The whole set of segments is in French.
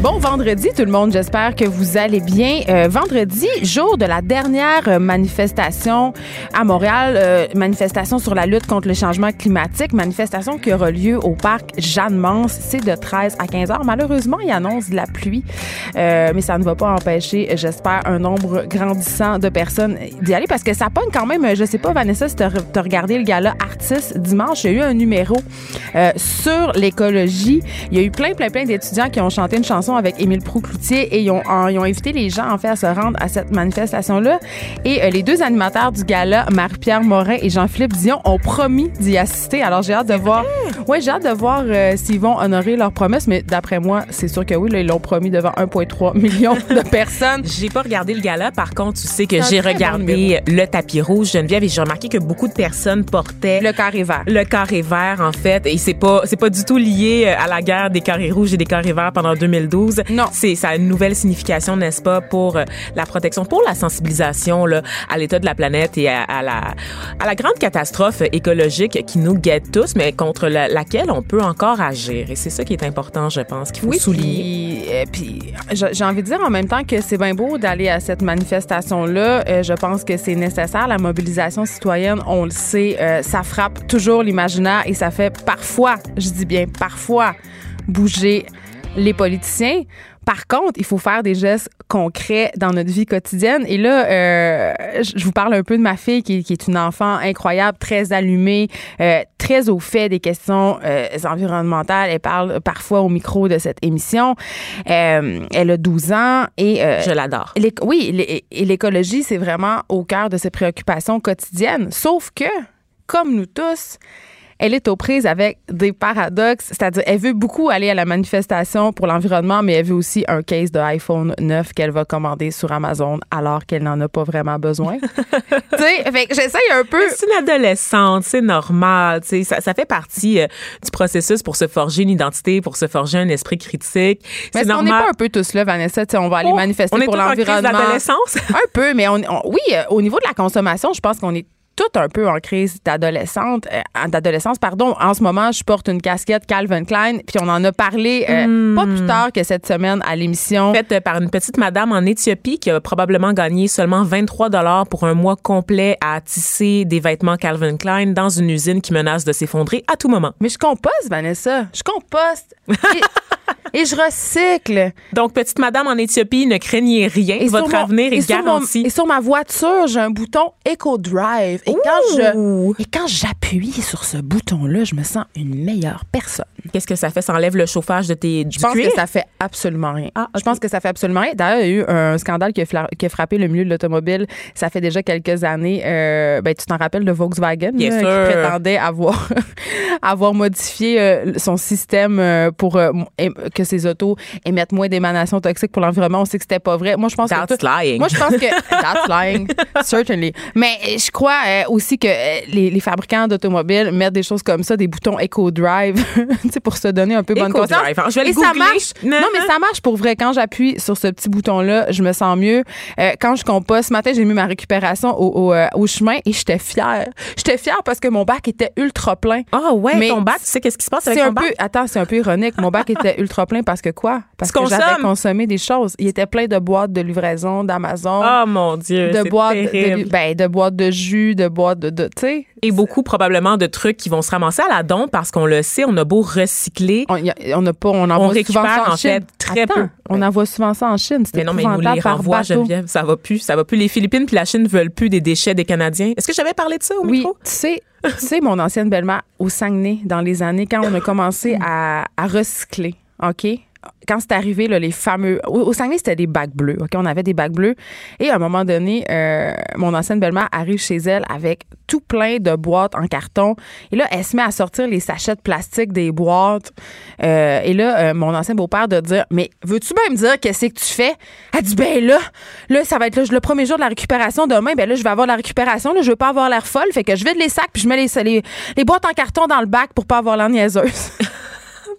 Bon vendredi tout le monde, j'espère que vous allez bien. Euh, vendredi, jour de la dernière euh, manifestation à Montréal, euh, manifestation sur la lutte contre le changement climatique, manifestation qui aura lieu au parc Jeanne-Mance, c'est de 13 à 15 heures. Malheureusement, il annonce de la pluie, mais ça ne va pas empêcher, j'espère, un nombre grandissant de personnes d'y aller parce que ça pogne quand même, je sais pas Vanessa si tu as regardé le gala Artiste dimanche, il y a eu un numéro sur l'écologie. Il y a eu plein plein plein d'étudiants qui ont chanté une chanson avec Émile Proux-Cloutier et ils ont, ils ont invité les gens en fait à se rendre à cette manifestation-là. Et euh, les deux animateurs du gala, Marie-Pierre Morin et Jean-Philippe Dion, ont promis d'y assister. Alors j'ai hâte de voir. Ouais, j'ai hâte de voir euh, s'ils vont honorer leur promesse, mais d'après moi, c'est sûr que oui, là, ils l'ont promis devant 1,3 million de personnes. j'ai pas regardé le gala, par contre, tu sais que j'ai regardé le tapis rouge Geneviève et j'ai remarqué que beaucoup de personnes portaient le carré vert. Le carré vert en fait, et c'est pas c'est pas du tout lié euh, à la guerre des carrés rouges et des carrés verts pendant 2012. Non. C'est ça a une nouvelle signification, n'est-ce pas, pour euh, la protection, pour la sensibilisation là, à l'état de la planète et à, la à la grande catastrophe écologique qui nous guette tous, mais contre laquelle on peut encore agir. Et c'est ça qui est important, je pense, qu'il faut oui, souligner. Puis, puis j'ai envie de dire en même temps que c'est bien beau d'aller à cette manifestation-là. Euh, je pense que c'est nécessaire. La mobilisation citoyenne, on le sait, euh, ça frappe toujours l'imaginaire et ça fait parfois, je dis bien parfois, bouger les politiciens. Par contre, il faut faire des gestes concrets dans notre vie quotidienne. Et là, euh, je vous parle un peu de ma fille qui, est une enfant incroyable, très allumée, euh, très au fait des questions euh, environnementales. Elle parle parfois au micro de cette émission. elle a 12 ans et... je l'adore. Oui, et l'écologie, c'est vraiment au cœur de ses préoccupations quotidiennes. Sauf que, comme nous tous, elle est aux prises avec des paradoxes, c'est-à-dire elle veut beaucoup aller à la manifestation pour l'environnement, mais elle veut aussi un case de iPhone 9 qu'elle va commander sur Amazon alors qu'elle n'en a pas vraiment besoin. tu sais, j'essaye un peu. C'est une adolescente, c'est normal, tu sais, ça, ça, fait partie euh, du processus pour se forger une identité, pour se forger un esprit critique. Mais est-ce qu'on n'est pas un peu tous là, Vanessa, tu sais, on va aller oh, manifester pour l'environnement. un peu, mais on, oui, euh, au niveau de la consommation, je pense qu'on est tout un peu en crise d'adolescente, euh, d'adolescence, pardon. En ce moment, je porte une casquette Calvin Klein, puis on en a parlé euh, pas plus hmm. tard que cette semaine à l'émission. Faite euh, par une petite madame en Éthiopie qui a probablement gagné seulement 23 dollars pour un mois complet à tisser des vêtements Calvin Klein dans une usine qui menace de s'effondrer à tout moment. Mais je composte, Vanessa. Je composte. Et je recycle. Donc, petite madame en Éthiopie, ne craignez rien. Et Votre avenir est garanti. et sur ma voiture, j'ai un bouton Eco Drive. Et quand je et quand j'appuie sur ce bouton-là, je me sens une meilleure personne. Qu'est-ce que ça fait? Ça enlève le chauffage de tes Je pense que ça fait absolument rien. Ah, Je pense que ça fait absolument rien. D'ailleurs, il y a eu un scandale qui a, frappé le milieu de l'automobile. Ça fait déjà quelques années. Euh, ben, tu t'en rappelles de Volkswagen qui prétendait avoir, avoir modifié euh, son système euh, pour que ces autos émettent moins d'émanations toxiques pour l'environnement. On sait que c'était pas vrai. Moi, je pense that's que. lying. Moi, je pense que. that's lying. Certainly. Mais je crois aussi que les, fabricants d'automobiles mettent des choses comme ça, des boutons Eco Drive. pour se donner un peu bonne conscience. Je vais Et ça marche. Non, mais ça marche pour vrai. Quand j'appuie sur ce petit bouton-là, je me sens mieux. Euh, quand je composte, ce matin, j'ai mis ma récupération au, euh, chemin et j'étais fière. J'étais fière parce que mon bac était ultra plein. Ah ouais, mais ton bac, tu sais qu'est-ce qui se passe avec ton bac? attends, c'est un peu ironique. Mon bac était ultra plein parce que quoi? Parce que j'avais consommé des choses. Il était plein de boîtes de livraison d'Amazon. Oh mon Dieu, de boîtes de, ben, de boîtes de jus, de boîtes de, de tu sais. Et beaucoup probablement de trucs qui vont se ramasser à la don parce qu'on le sait, on a beau recycler. On, on a pas, on envoie souvent ça en, Chine. très peu. On envoie souvent ça en Chine. Mais non, mais nous les renvoie, Geneviève. Ça va plus. Ça va plus. Les Philippines puis la Chine veulent plus des déchets des Canadiens. Est-ce que j'avais parlé de ça au oui, micro? Tu sais, tu sais, mon ancienne belle-mère au Saguenay, dans les années quand on a commencé à, à recycler. OK? Quand c'est arrivé, là, les fameux. Au, au Saguenay, c'était des bacs bleus. On avait des bacs bleus. Et à un moment donné, euh, mon ancienne belle-mère arrive chez elle avec tout plein de boîtes en carton. Et là, elle se met à sortir les sachets de plastique des boîtes. Euh, et là, euh, mon ancien beau-père de dire Mais veux-tu bien me dire qu'est-ce que tu fais? Elle dit Ben là, là, ça va être le premier jour de la récupération. Demain, ben là, je vais avoir la récupération. Là, je veux pas avoir l'air folle. Fait que je vide les sacs puis je mets les boîtes en carton dans le bac pour pas avoir l'air niaiseuse.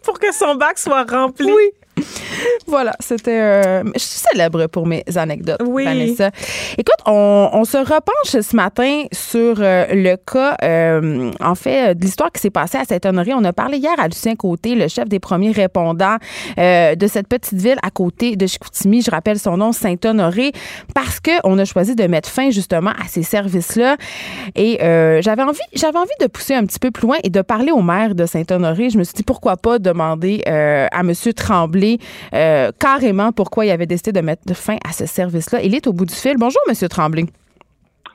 Pour que son bac soit rempli. Oui. Voilà, c'était. Euh, je suis célèbre pour mes anecdotes, Oui. Vanessa. Écoute, on, on se repenche ce matin sur euh, le cas, euh, en fait, de l'histoire qui s'est passée à Saint-Honoré. On a parlé hier à Lucien Côté, le chef des premiers répondants de cette petite ville à côté de Chicoutimi. Je rappelle son nom, Saint-Honoré, parce qu'on a choisi de mettre fin justement à ces services-là. Et j'avais envie, j'avais envie de pousser un petit peu plus loin et de parler au maire de Saint-Honoré. Je me suis dit pourquoi pas demander à M. Tremblay euh, carrément pourquoi il avait décidé de mettre fin à ce service-là. Il est au bout du fil. Bonjour, M. Tremblay.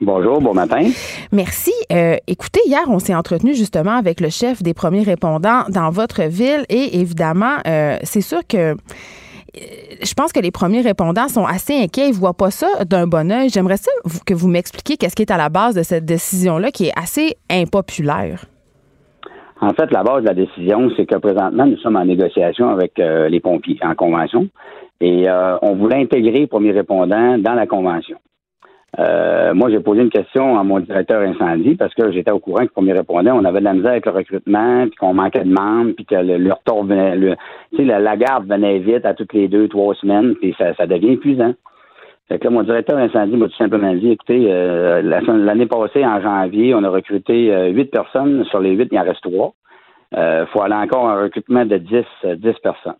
Bonjour, bon matin. Merci. Euh, écoutez, hier, on s'est entretenu justement avec le chef des premiers répondants dans votre ville et évidemment, euh, c'est sûr que je pense que les premiers répondants sont assez inquiets. Ils voient pas ça d'un bon oeil. J'aimerais ça que vous m'expliquiez qu'est-ce qui est à la base de cette décision-là qui est assez impopulaire. En fait, la base de la décision, c'est que présentement, nous sommes en négociation avec euh, les pompiers en convention et euh, on voulait intégrer les premiers répondants dans la convention. Euh, moi, j'ai posé une question à mon directeur incendie parce que j'étais au courant que les premiers répondants, on avait de la misère avec le recrutement, puis qu'on manquait de membres, puis que le, le retour venait, le- la, la garde venait vite à toutes les deux, trois semaines, puis ça, ça devient épuisant. Fait que là, mon directeur incendie m'a tout simplement dit, écoutez, euh, la- l'année passée, en janvier, on a recruté euh, huit personnes. Sur les huit, il en reste trois. Il faut aller encore un recrutement de 10, euh, 10 personnes.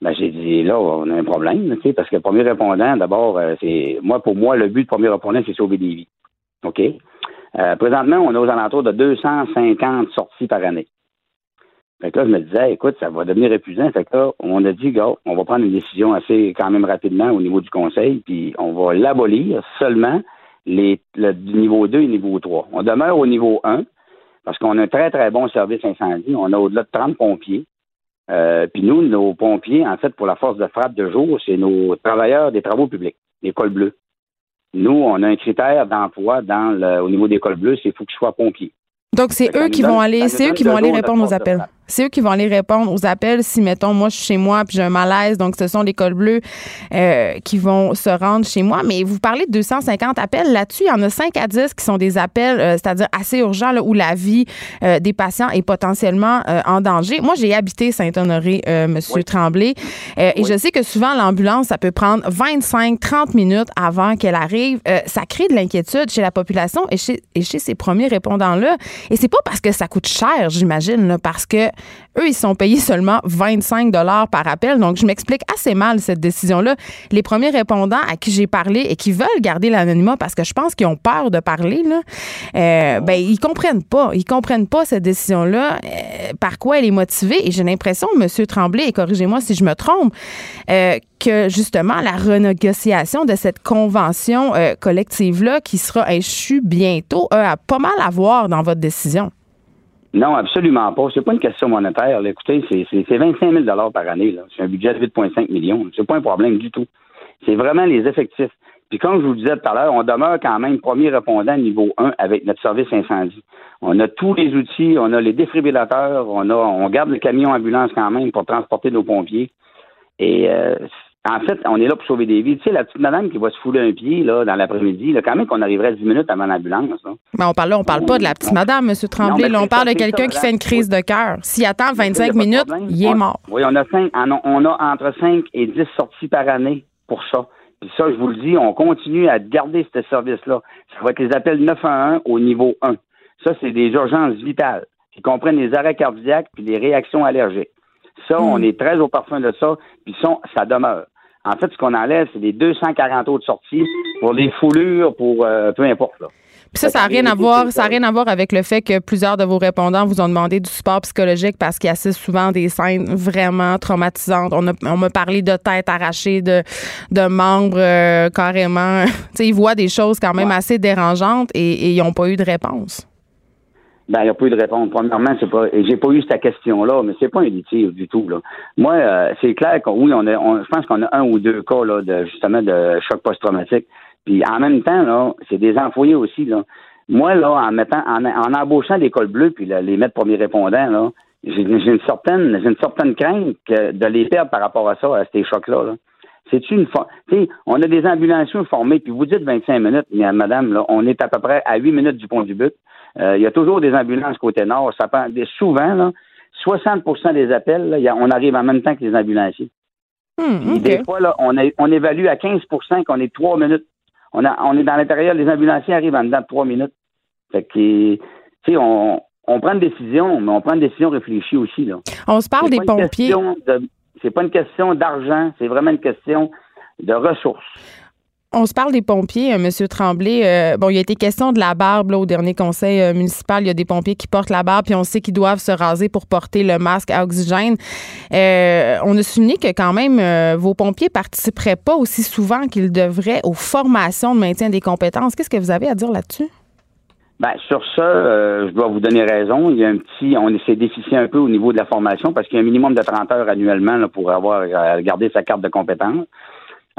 Ben, j'ai dit, là, on a un problème, parce que le premier répondant, d'abord, euh, c'est, moi, pour moi, le but du premier répondant, c'est sauver des vies. OK? Euh, présentement, on est aux alentours de 250 sorties par année. Fait que là, je me disais, écoute, ça va devenir épuisant. Fait que là, on a dit, gars, on va prendre une décision assez quand même rapidement au niveau du conseil, puis on va l'abolir seulement les, le niveau 2 et niveau 3. On demeure au niveau 1 parce qu'on a un très, très bon service incendie. On a au-delà de 30 pompiers. Euh, puis nous, nos pompiers, en fait, pour la force de frappe de jour, c'est nos travailleurs des travaux publics, les cols bleus. Nous, on a un critère d'emploi dans le, au niveau des cols bleus, c'est qu'il faut qu'ils soient pompiers. Donc, c'est que eux qui donne- vont aller, c'est eux qui vont aller répondre aux appels. C'est eux qui vont aller répondre aux appels si, mettons, moi, je suis chez moi puis j'ai un malaise. Donc, ce sont les cols bleus euh, qui vont se rendre chez moi. Mais vous parlez de 250 appels. Là-dessus, il y en a 5 à 10 qui sont des appels, euh, c'est-à-dire assez urgents, là, où la vie euh, des patients est potentiellement en danger. Moi, j'ai habité Saint-Honoré, Monsieur Oui. Tremblay. Et je sais que souvent, l'ambulance, ça peut prendre 25, 30 minutes avant qu'elle arrive. Ça crée de l'inquiétude chez la population et chez, et chez ces premiers répondants-là. Et c'est pas parce que ça coûte cher, j'imagine, parce que eux, ils sont payés seulement 25 dollars par appel. Donc, je m'explique assez mal cette décision-là. Les premiers répondants à qui j'ai parlé et qui veulent garder l'anonymat parce que je pense qu'ils ont peur de parler, là, euh, ben, ils comprennent pas. Ils comprennent pas cette décision-là, euh, par quoi elle est motivée. Et j'ai l'impression, M. Tremblay, et corrigez-moi si je me trompe, euh, que justement, la renégociation de cette convention collective-là qui sera échue bientôt a pas mal à voir dans votre décision. Non, absolument pas. C'est pas une question monétaire. Écoutez, c'est, c'est, c'est 25 000 par année. C'est un budget de 8,5 millions. C'est pas un problème du tout. C'est vraiment les effectifs. Puis comme je vous le disais tout à l'heure, on demeure quand même premier répondant niveau 1 avec notre service incendie. On a tous les outils, on a les défibrillateurs, on a, on garde le camion ambulance quand même pour transporter nos pompiers. Et euh, en fait, on est là pour sauver des vies. Tu sais, la petite madame qui va se fouler un pied là, dans l'après-midi, là, quand même qu'on arriverait 10 minutes avant l'ambulance. là. Mais on parle là, on parle pas de la petite madame, M. Tremblay. là, on parle de quelqu'un qui fait une crise de cœur. S'il attend 25 Il y a pas de minutes, il est mort. Oui, on a, cinq, ah on a entre 5 et 10 sorties par année pour ça. Puis ça, je vous le dis, on continue à garder ce service-là. Ça va être les appels 911 au niveau 1. Ça, c'est des urgences vitales qui comprennent les arrêts cardiaques puis les réactions allergiques. Ça, Hmm. on est très au parfum de ça, puis ça, ça demeure. En fait, ce qu'on enlève, c'est les 240 autres sorties pour les foulures, pour euh, peu importe. Là. Puis ça, ça n'a rien à voir, ça a rien à voir avec le fait que plusieurs de vos répondants vous ont demandé du support psychologique parce qu'ils assistent souvent à des scènes vraiment traumatisantes. On, a, on m'a parlé de têtes arrachées, de, de membres euh, carrément. tu sais, ils voient des choses quand même Ouais. assez dérangeantes et, et ils n'ont pas eu de réponse. Ben, il a pas eu de réponse. Premièrement, c'est pas, j'ai pas eu cette question-là, mais c'est pas un litige du tout. Moi, euh, c'est clair que oui, on a, je pense qu'on a un ou deux cas, là, de, justement, de choc post-traumatique. Puis, en même temps, là, c'est des employés aussi, là. Moi, là, en mettant, en, en embauchant l'école bleue, puis les mettre premiers répondants, là, j'ai une certaine, j'ai une certaine crainte que de les perdre par rapport à ça, à ces chocs-là, là. C'est une on a des ambulanciers formés, puis vous dites 25 minutes, mais madame, là, on est à peu près à 8 minutes du pont du but. Euh, Il y a toujours des ambulances côté nord. Ça prend des, souvent, là, 60% des appels, là, on arrive en même temps que les ambulanciers. Hmm. Des fois, là, on, évalue à 15% qu'on est 3 minutes. On, a, on est dans l'intérieur, les ambulanciers arrivent en dedans de 3 minutes. Fait que, on, on prend une décision, mais on prend une décision réfléchie aussi, là. On se parle des pompiers. de- C'est pas une question d'argent, c'est vraiment une question de ressources. On se parle des pompiers, euh, Monsieur Tremblay. Euh, bon, il a été question de la barbe là, au dernier conseil euh, municipal. Il y a des pompiers qui portent la barbe, puis on sait qu'ils doivent se raser pour porter le masque à oxygène. On a souligné que quand même vos pompiers participeraient pas aussi souvent qu'ils devraient aux formations de maintien des compétences. Qu'est-ce que vous avez à dire là-dessus? Ben, sur ça, je dois vous donner raison. Il y a un petit, on essaie déficient un peu au niveau de la formation parce qu'il y a un minimum de 30 heures annuellement pour avoir euh, gardé sa carte de compétence.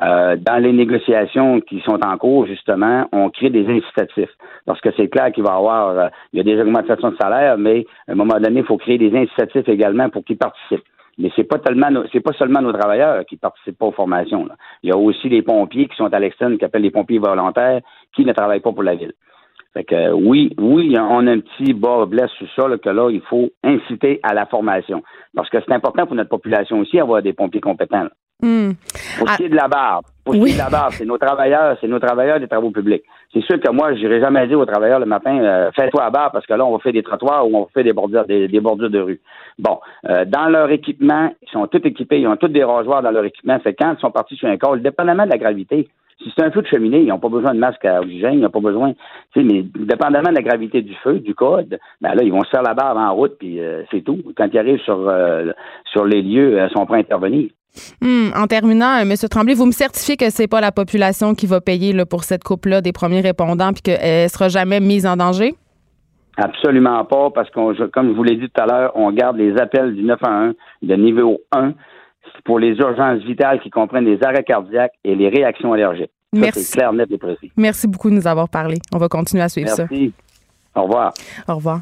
Euh, dans les négociations qui sont en cours, justement, on crée des incitatifs. Parce que c'est clair qu'il va y avoir, euh, il y a des augmentations de salaire, mais à un moment donné, il faut créer des incitatifs également pour qu'ils participent. Mais c'est pas pas seulement nos travailleurs qui participent pas aux formations. là. Il y a aussi les pompiers qui sont à l'externe, qui appellent les pompiers volontaires, qui ne travaillent pas pour la ville. Fait que euh, oui, oui, on a un petit bas blesse sur ça, là, que là, il faut inciter à la formation. Parce que c'est important pour notre population aussi d'avoir des pompiers compétents. là. Hmm. Pour ce qui est de la barbe, pour ce qui est de la barbe, c'est nos travailleurs, c'est nos travailleurs des travaux publics. C'est sûr que moi, j'irai jamais dire aux travailleurs le matin, euh, fais-toi la barbe parce que là, on va faire des trottoirs ou on va faire des bordures, des, des bordures de rue. Bon, euh, dans leur équipement, ils sont tous équipés, ils ont tous des rasoirs dans leur équipement. Fait quand ils sont partis sur un col, dépendamment de la gravité, si c'est un feu de cheminée, ils n'ont pas besoin de masque à oxygène, ils n'ont pas besoin, tu sais, mais dépendamment de la gravité du feu, du code, ben là, ils vont se faire la barbe en route, puis euh, c'est tout. Quand ils arrivent sur, euh, sur les lieux, euh, ils sont prêts à intervenir. Hmm. En terminant, euh, Monsieur Tremblay, vous me certifiez que c'est pas la population qui va payer là, pour cette coupe-là des premiers répondants, puis qu'elle sera jamais mise en danger? Absolument pas, parce qu'on, comme je vous l'ai dit tout à l'heure, on garde les appels du 911 de niveau 1 pour les urgences vitales qui comprennent les arrêts cardiaques et les réactions allergiques. Ça, Merci. C'est clair, net et précis. Merci beaucoup de nous avoir parlé. On va continuer à suivre ça. Merci. Au revoir. Au revoir.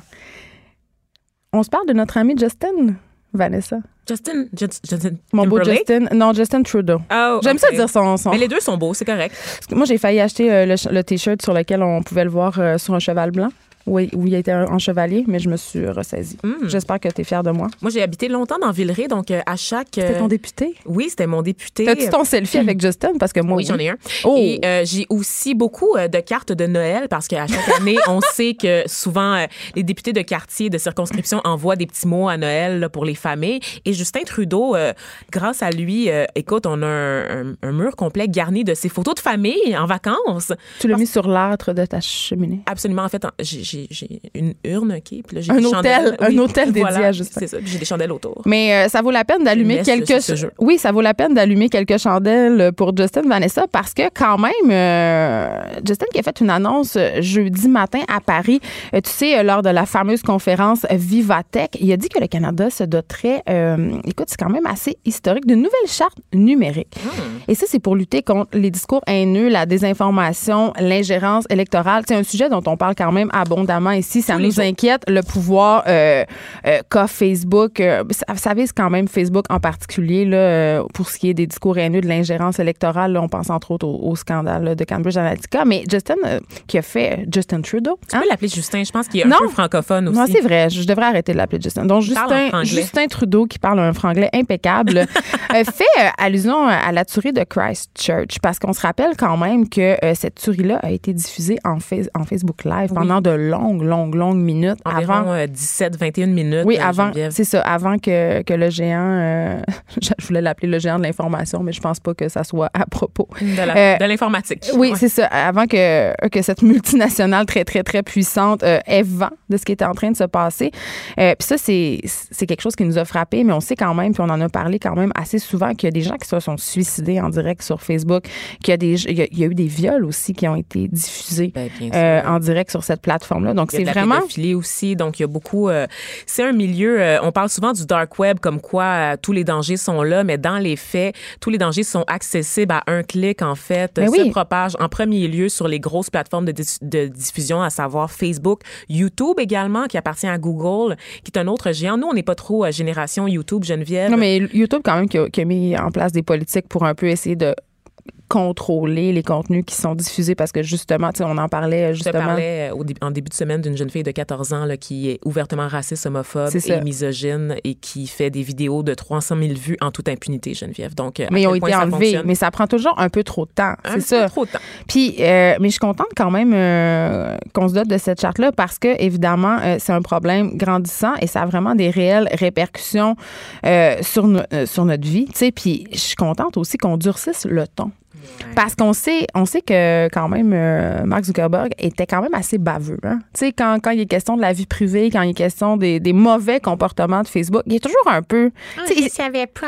On se parle de notre ami Justin, Vanessa. Justin, Just- Justin Mon beau Timberlake? Justin. Non, Justin Trudeau. Oh, J'aime ça ok. dire son son. Mais les deux sont beaux, c'est correct. Moi, j'ai failli acheter euh, le, le T-shirt sur lequel on pouvait le voir euh, sur un cheval blanc. Oui, où il était en chevalier, mais je me suis ressaisie. Hmm. J'espère que tu es fière de moi. Moi, j'ai habité longtemps dans Villeray, donc euh, à chaque. C'était euh, ton député? Oui, c'était mon député. T'as-tu ton selfie avec Justin? Parce que moi, Oui, j'en ai un. Oh! Et euh, j'ai aussi beaucoup euh, de cartes de Noël parce qu'à chaque année, on sait que souvent euh, les députés de quartier, de circonscription envoient des petits mots à Noël là, pour les familles. Et Justin Trudeau, euh, grâce à lui, euh, écoute, on a un, un- un mur complet garni de ses photos de famille en vacances. Tu l'as mis sur l'âtre de ta cheminée. Absolument. En fait, j'ai- j'ai une urne, OK? Puis là, j'ai Un hôtel, chandelles. un hôtel dédié voilà, à Justin. C'est ça. J'ai des chandelles autour. Mais euh, ça vaut la peine d'allumer quelques ce oui, ça vaut la peine d'allumer quelques chandelles pour Justin Vanessa parce que quand même euh, Justin qui a fait une annonce euh, jeudi matin à Paris, tu sais lors de la fameuse conférence Vivatech, il a dit que le Canada se doterait euh, écoute, c'est quand même assez historique d'une nouvelle charte numérique. Et ça c'est pour lutter contre les discours haineux, la désinformation, l'ingérence électorale, c'est un sujet dont on parle quand même abondamment ici, ça Tous nous inquiète le pouvoir euh, euh, qu'a Facebook. euh, ça, ça vise quand même Facebook en particulier là, euh, pour ce qui est des discours haineux, de l'ingérence électorale. là, on pense entre autres au, au scandale là, de Cambridge Analytica. Mais Justin, qui a fait Justin Trudeau. Tu hein? peux l'appeler Justin. Je pense qu'il est un Non. peu francophone aussi. Non, c'est vrai. Je devrais arrêter de l'appeler Justin. Donc, Justin, Trudeau, qui parle un franglais impeccable, fait allusion à la tuerie de Christchurch. Parce qu'on se rappelle quand même que cette tuerie-là a été diffusée en, Face- en Facebook Live pendant de longues, longues, longues minutes Environ avant. euh, 17-21 minutes. Oui, euh, avant, c'est ça, avant que, que le géant, euh, je voulais l'appeler le géant de l'information, mais je pense pas que ça soit à propos. De Euh, l'informatique. Oui, Ouais. c'est ça. Avant que, que cette multinationale très, très, très puissante ait vent de ce qui était en train de se passer. Puis ça, c'est quelque chose qui nous a frappé, mais on sait quand même, puis on en a parlé quand même assez souvent, qu'il y a des gens qui se sont suicidés en direct sur Facebook, qu'il y, a des- il y a, il y a eu des viols aussi qui ont été diffusés Ben, en direct sur cette plateforme plateformes-là. Donc, Il c'est vraiment... pédophilie aussi, donc il y a beaucoup. euh, c'est un milieu. euh, on parle souvent du dark web, comme quoi euh, tous les dangers sont là, mais dans les faits, tous les dangers sont accessibles à un clic en fait. Mais se oui. propagent en premier lieu sur les grosses plateformes de, diffusion, à savoir Facebook, YouTube également, qui appartient à Google, qui est un autre géant. Nous, on n'est pas trop génération YouTube, Geneviève. Non, mais YouTube, quand même, qui a, qui a mis en place des politiques pour un peu essayer de contrôler les contenus qui sont diffusés parce que justement, tu sais, on en parlait Je te justement. parlais euh, au dé- en début de semaine d'une jeune fille de 14 ans là, qui est ouvertement raciste, homophobe et misogyne et qui fait des vidéos de 300 000 vues en toute impunité, Geneviève. Donc, euh, à mais ils ont été enlevés. Mais ça prend toujours un peu trop de temps. Un C'est peu ça. trop de temps. Puis, euh, mais je suis contente quand même euh, qu'on se dote de cette charte-là parce que, évidemment, euh, c'est un problème grandissant et ça a vraiment des réelles répercussions sur, no- sur notre vie. Tu sais, puis je suis contente aussi qu'on durcisse le ton. Parce qu'on sait, on sait que quand même euh, Mark Zuckerberg était quand même assez baveux. Hein? Tu sais, quand, quand il est question de la vie privée, quand il est question des, des mauvais comportements de Facebook, il est toujours un peu. sais, il-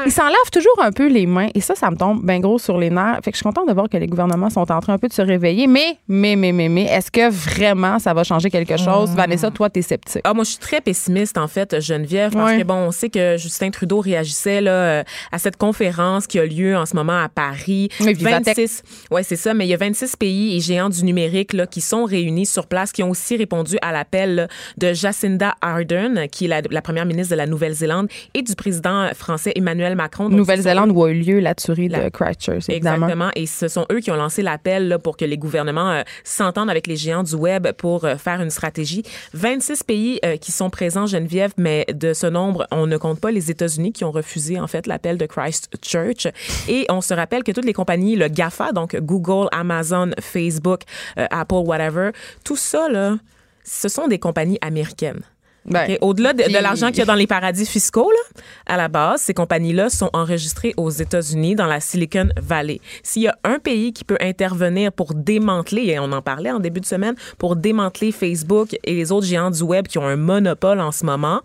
il s'en lave toujours un peu les mains et ça, ça me tombe bien gros sur les nerfs. Fait que je suis contente de voir que les gouvernements sont en train un peu de se réveiller. Mais, mais, mais, mais, mais, est-ce que vraiment ça va changer quelque chose? Vanessa, toi, t'es sceptique. Ah, moi, je suis très pessimiste, en fait, Geneviève, parce Ouais. que, bon, on sait que Justin Trudeau réagissait là, euh, à cette conférence qui a lieu en ce moment à Paris. Oui. 26, ouais, c'est ça, mais il y a 26 pays et géants du numérique là, qui sont réunis sur place, qui ont aussi répondu à l'appel de Jacinda Ardern, qui est la, la première ministre de la Nouvelle-Zélande, et du président français Emmanuel Macron. Nouvelle-Zélande où a eu lieu la tuerie La- de Christchurch, évidemment. Exactement. Et ce sont eux qui ont lancé l'appel pour que les gouvernements euh, s'entendent avec les géants du web pour euh, faire une stratégie. 26 pays euh, qui sont présents, Geneviève, mais de ce nombre, on ne compte pas les États-Unis qui ont refusé en fait l'appel de Christchurch. Et on se rappelle que toutes les compagnies, le GAFA, donc Google, Amazon, Facebook, euh, Apple, whatever, tout ça, là, ce sont des compagnies américaines. Ben? Au-delà de, l'argent qu'il y a dans les paradis fiscaux, là, à la base, ces compagnies-là sont enregistrées aux États-Unis, dans la Silicon Valley. S'il y a un pays qui peut intervenir pour démanteler, et on en parlait en début de semaine, pour démanteler Facebook et les autres géants du web qui ont un monopole en ce moment,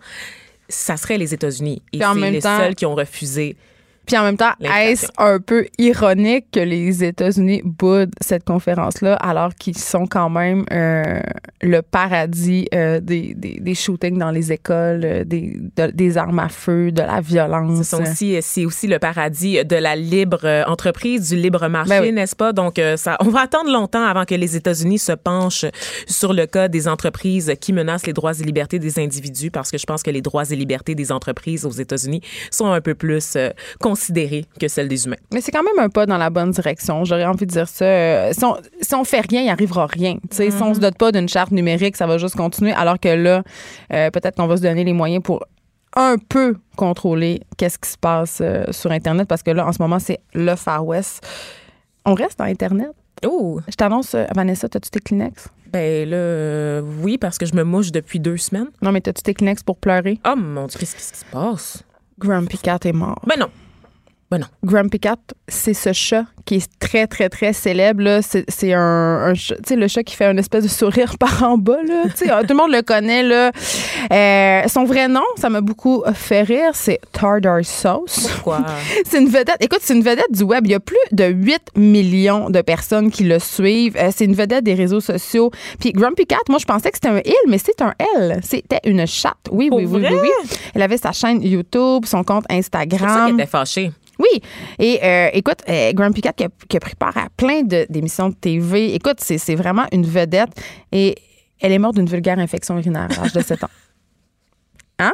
ça serait les États-Unis. Et c'est les temps- seuls qui ont refusé. Puis en même temps, est-ce un peu ironique que les États-Unis boudent cette conférence-là alors qu'ils sont quand même euh, le paradis euh, des, des, des shootings dans les écoles, euh, des, de- des armes à feu, de la violence? Aussi, c'est aussi le paradis de la libre entreprise, du libre marché, Ben oui. n'est-ce pas? Donc, ça, on va attendre longtemps avant que les États-Unis se penchent sur le cas des entreprises qui menacent les droits et libertés des individus, parce que je pense que les droits et libertés des entreprises aux États-Unis sont un peu plus euh, considérés que celles des humains. Mais c'est quand même un pas dans la bonne direction. J'aurais envie de dire ça. Euh, Si on, si on fait rien, il arrivera rien. Tu sais, Si on se dote pas d'une charte numérique, ça va juste continuer. Alors que là, euh, peut-être qu'on va se donner les moyens pour un peu contrôler qu'est-ce qui se passe euh, sur Internet parce que là, en ce moment, c'est le Far West. On reste dans Internet. Oh, Je t'annonce, Vanessa, as-tu tes Kleenex? ben là, euh, oui, parce que je me mouche depuis deux semaines. Non, mais as-tu tes Kleenex pour pleurer? Oh mon Dieu, qu'est-ce qui se passe? Grumpy Cat est mort. Ben non. Ben non. Grumpy Cat, c'est ce chat qui est très, très, très célèbre. là. C'est c'est un, un chat, tu sais, le chat qui fait une espèce de sourire par en bas. Là. Tu sais, tout le monde le connaît. Là. Euh, son vrai nom, ça m'a beaucoup fait rire, c'est Tartar Sauce. Quoi? C'est une vedette. Écoute, c'est une vedette du web. Il y a plus de 8 millions de personnes qui le suivent. Euh, c'est une vedette des réseaux sociaux. Puis Grumpy Cat, moi, je pensais que c'était un il, mais c'est un L. C'était une chatte. Oui, oui, oui, oui, oui. Elle avait sa chaîne YouTube, son compte C'est pour ça Instagram. qu'il était fâché. Oui. Et euh, écoute, euh, Grumpy Cat qui a, qui a pris part à plein d'émissions de TV. Écoute, c'est vraiment une vedette. Et elle est morte d'une vulgaire infection urinaire à l'âge de 7 ans. Hein?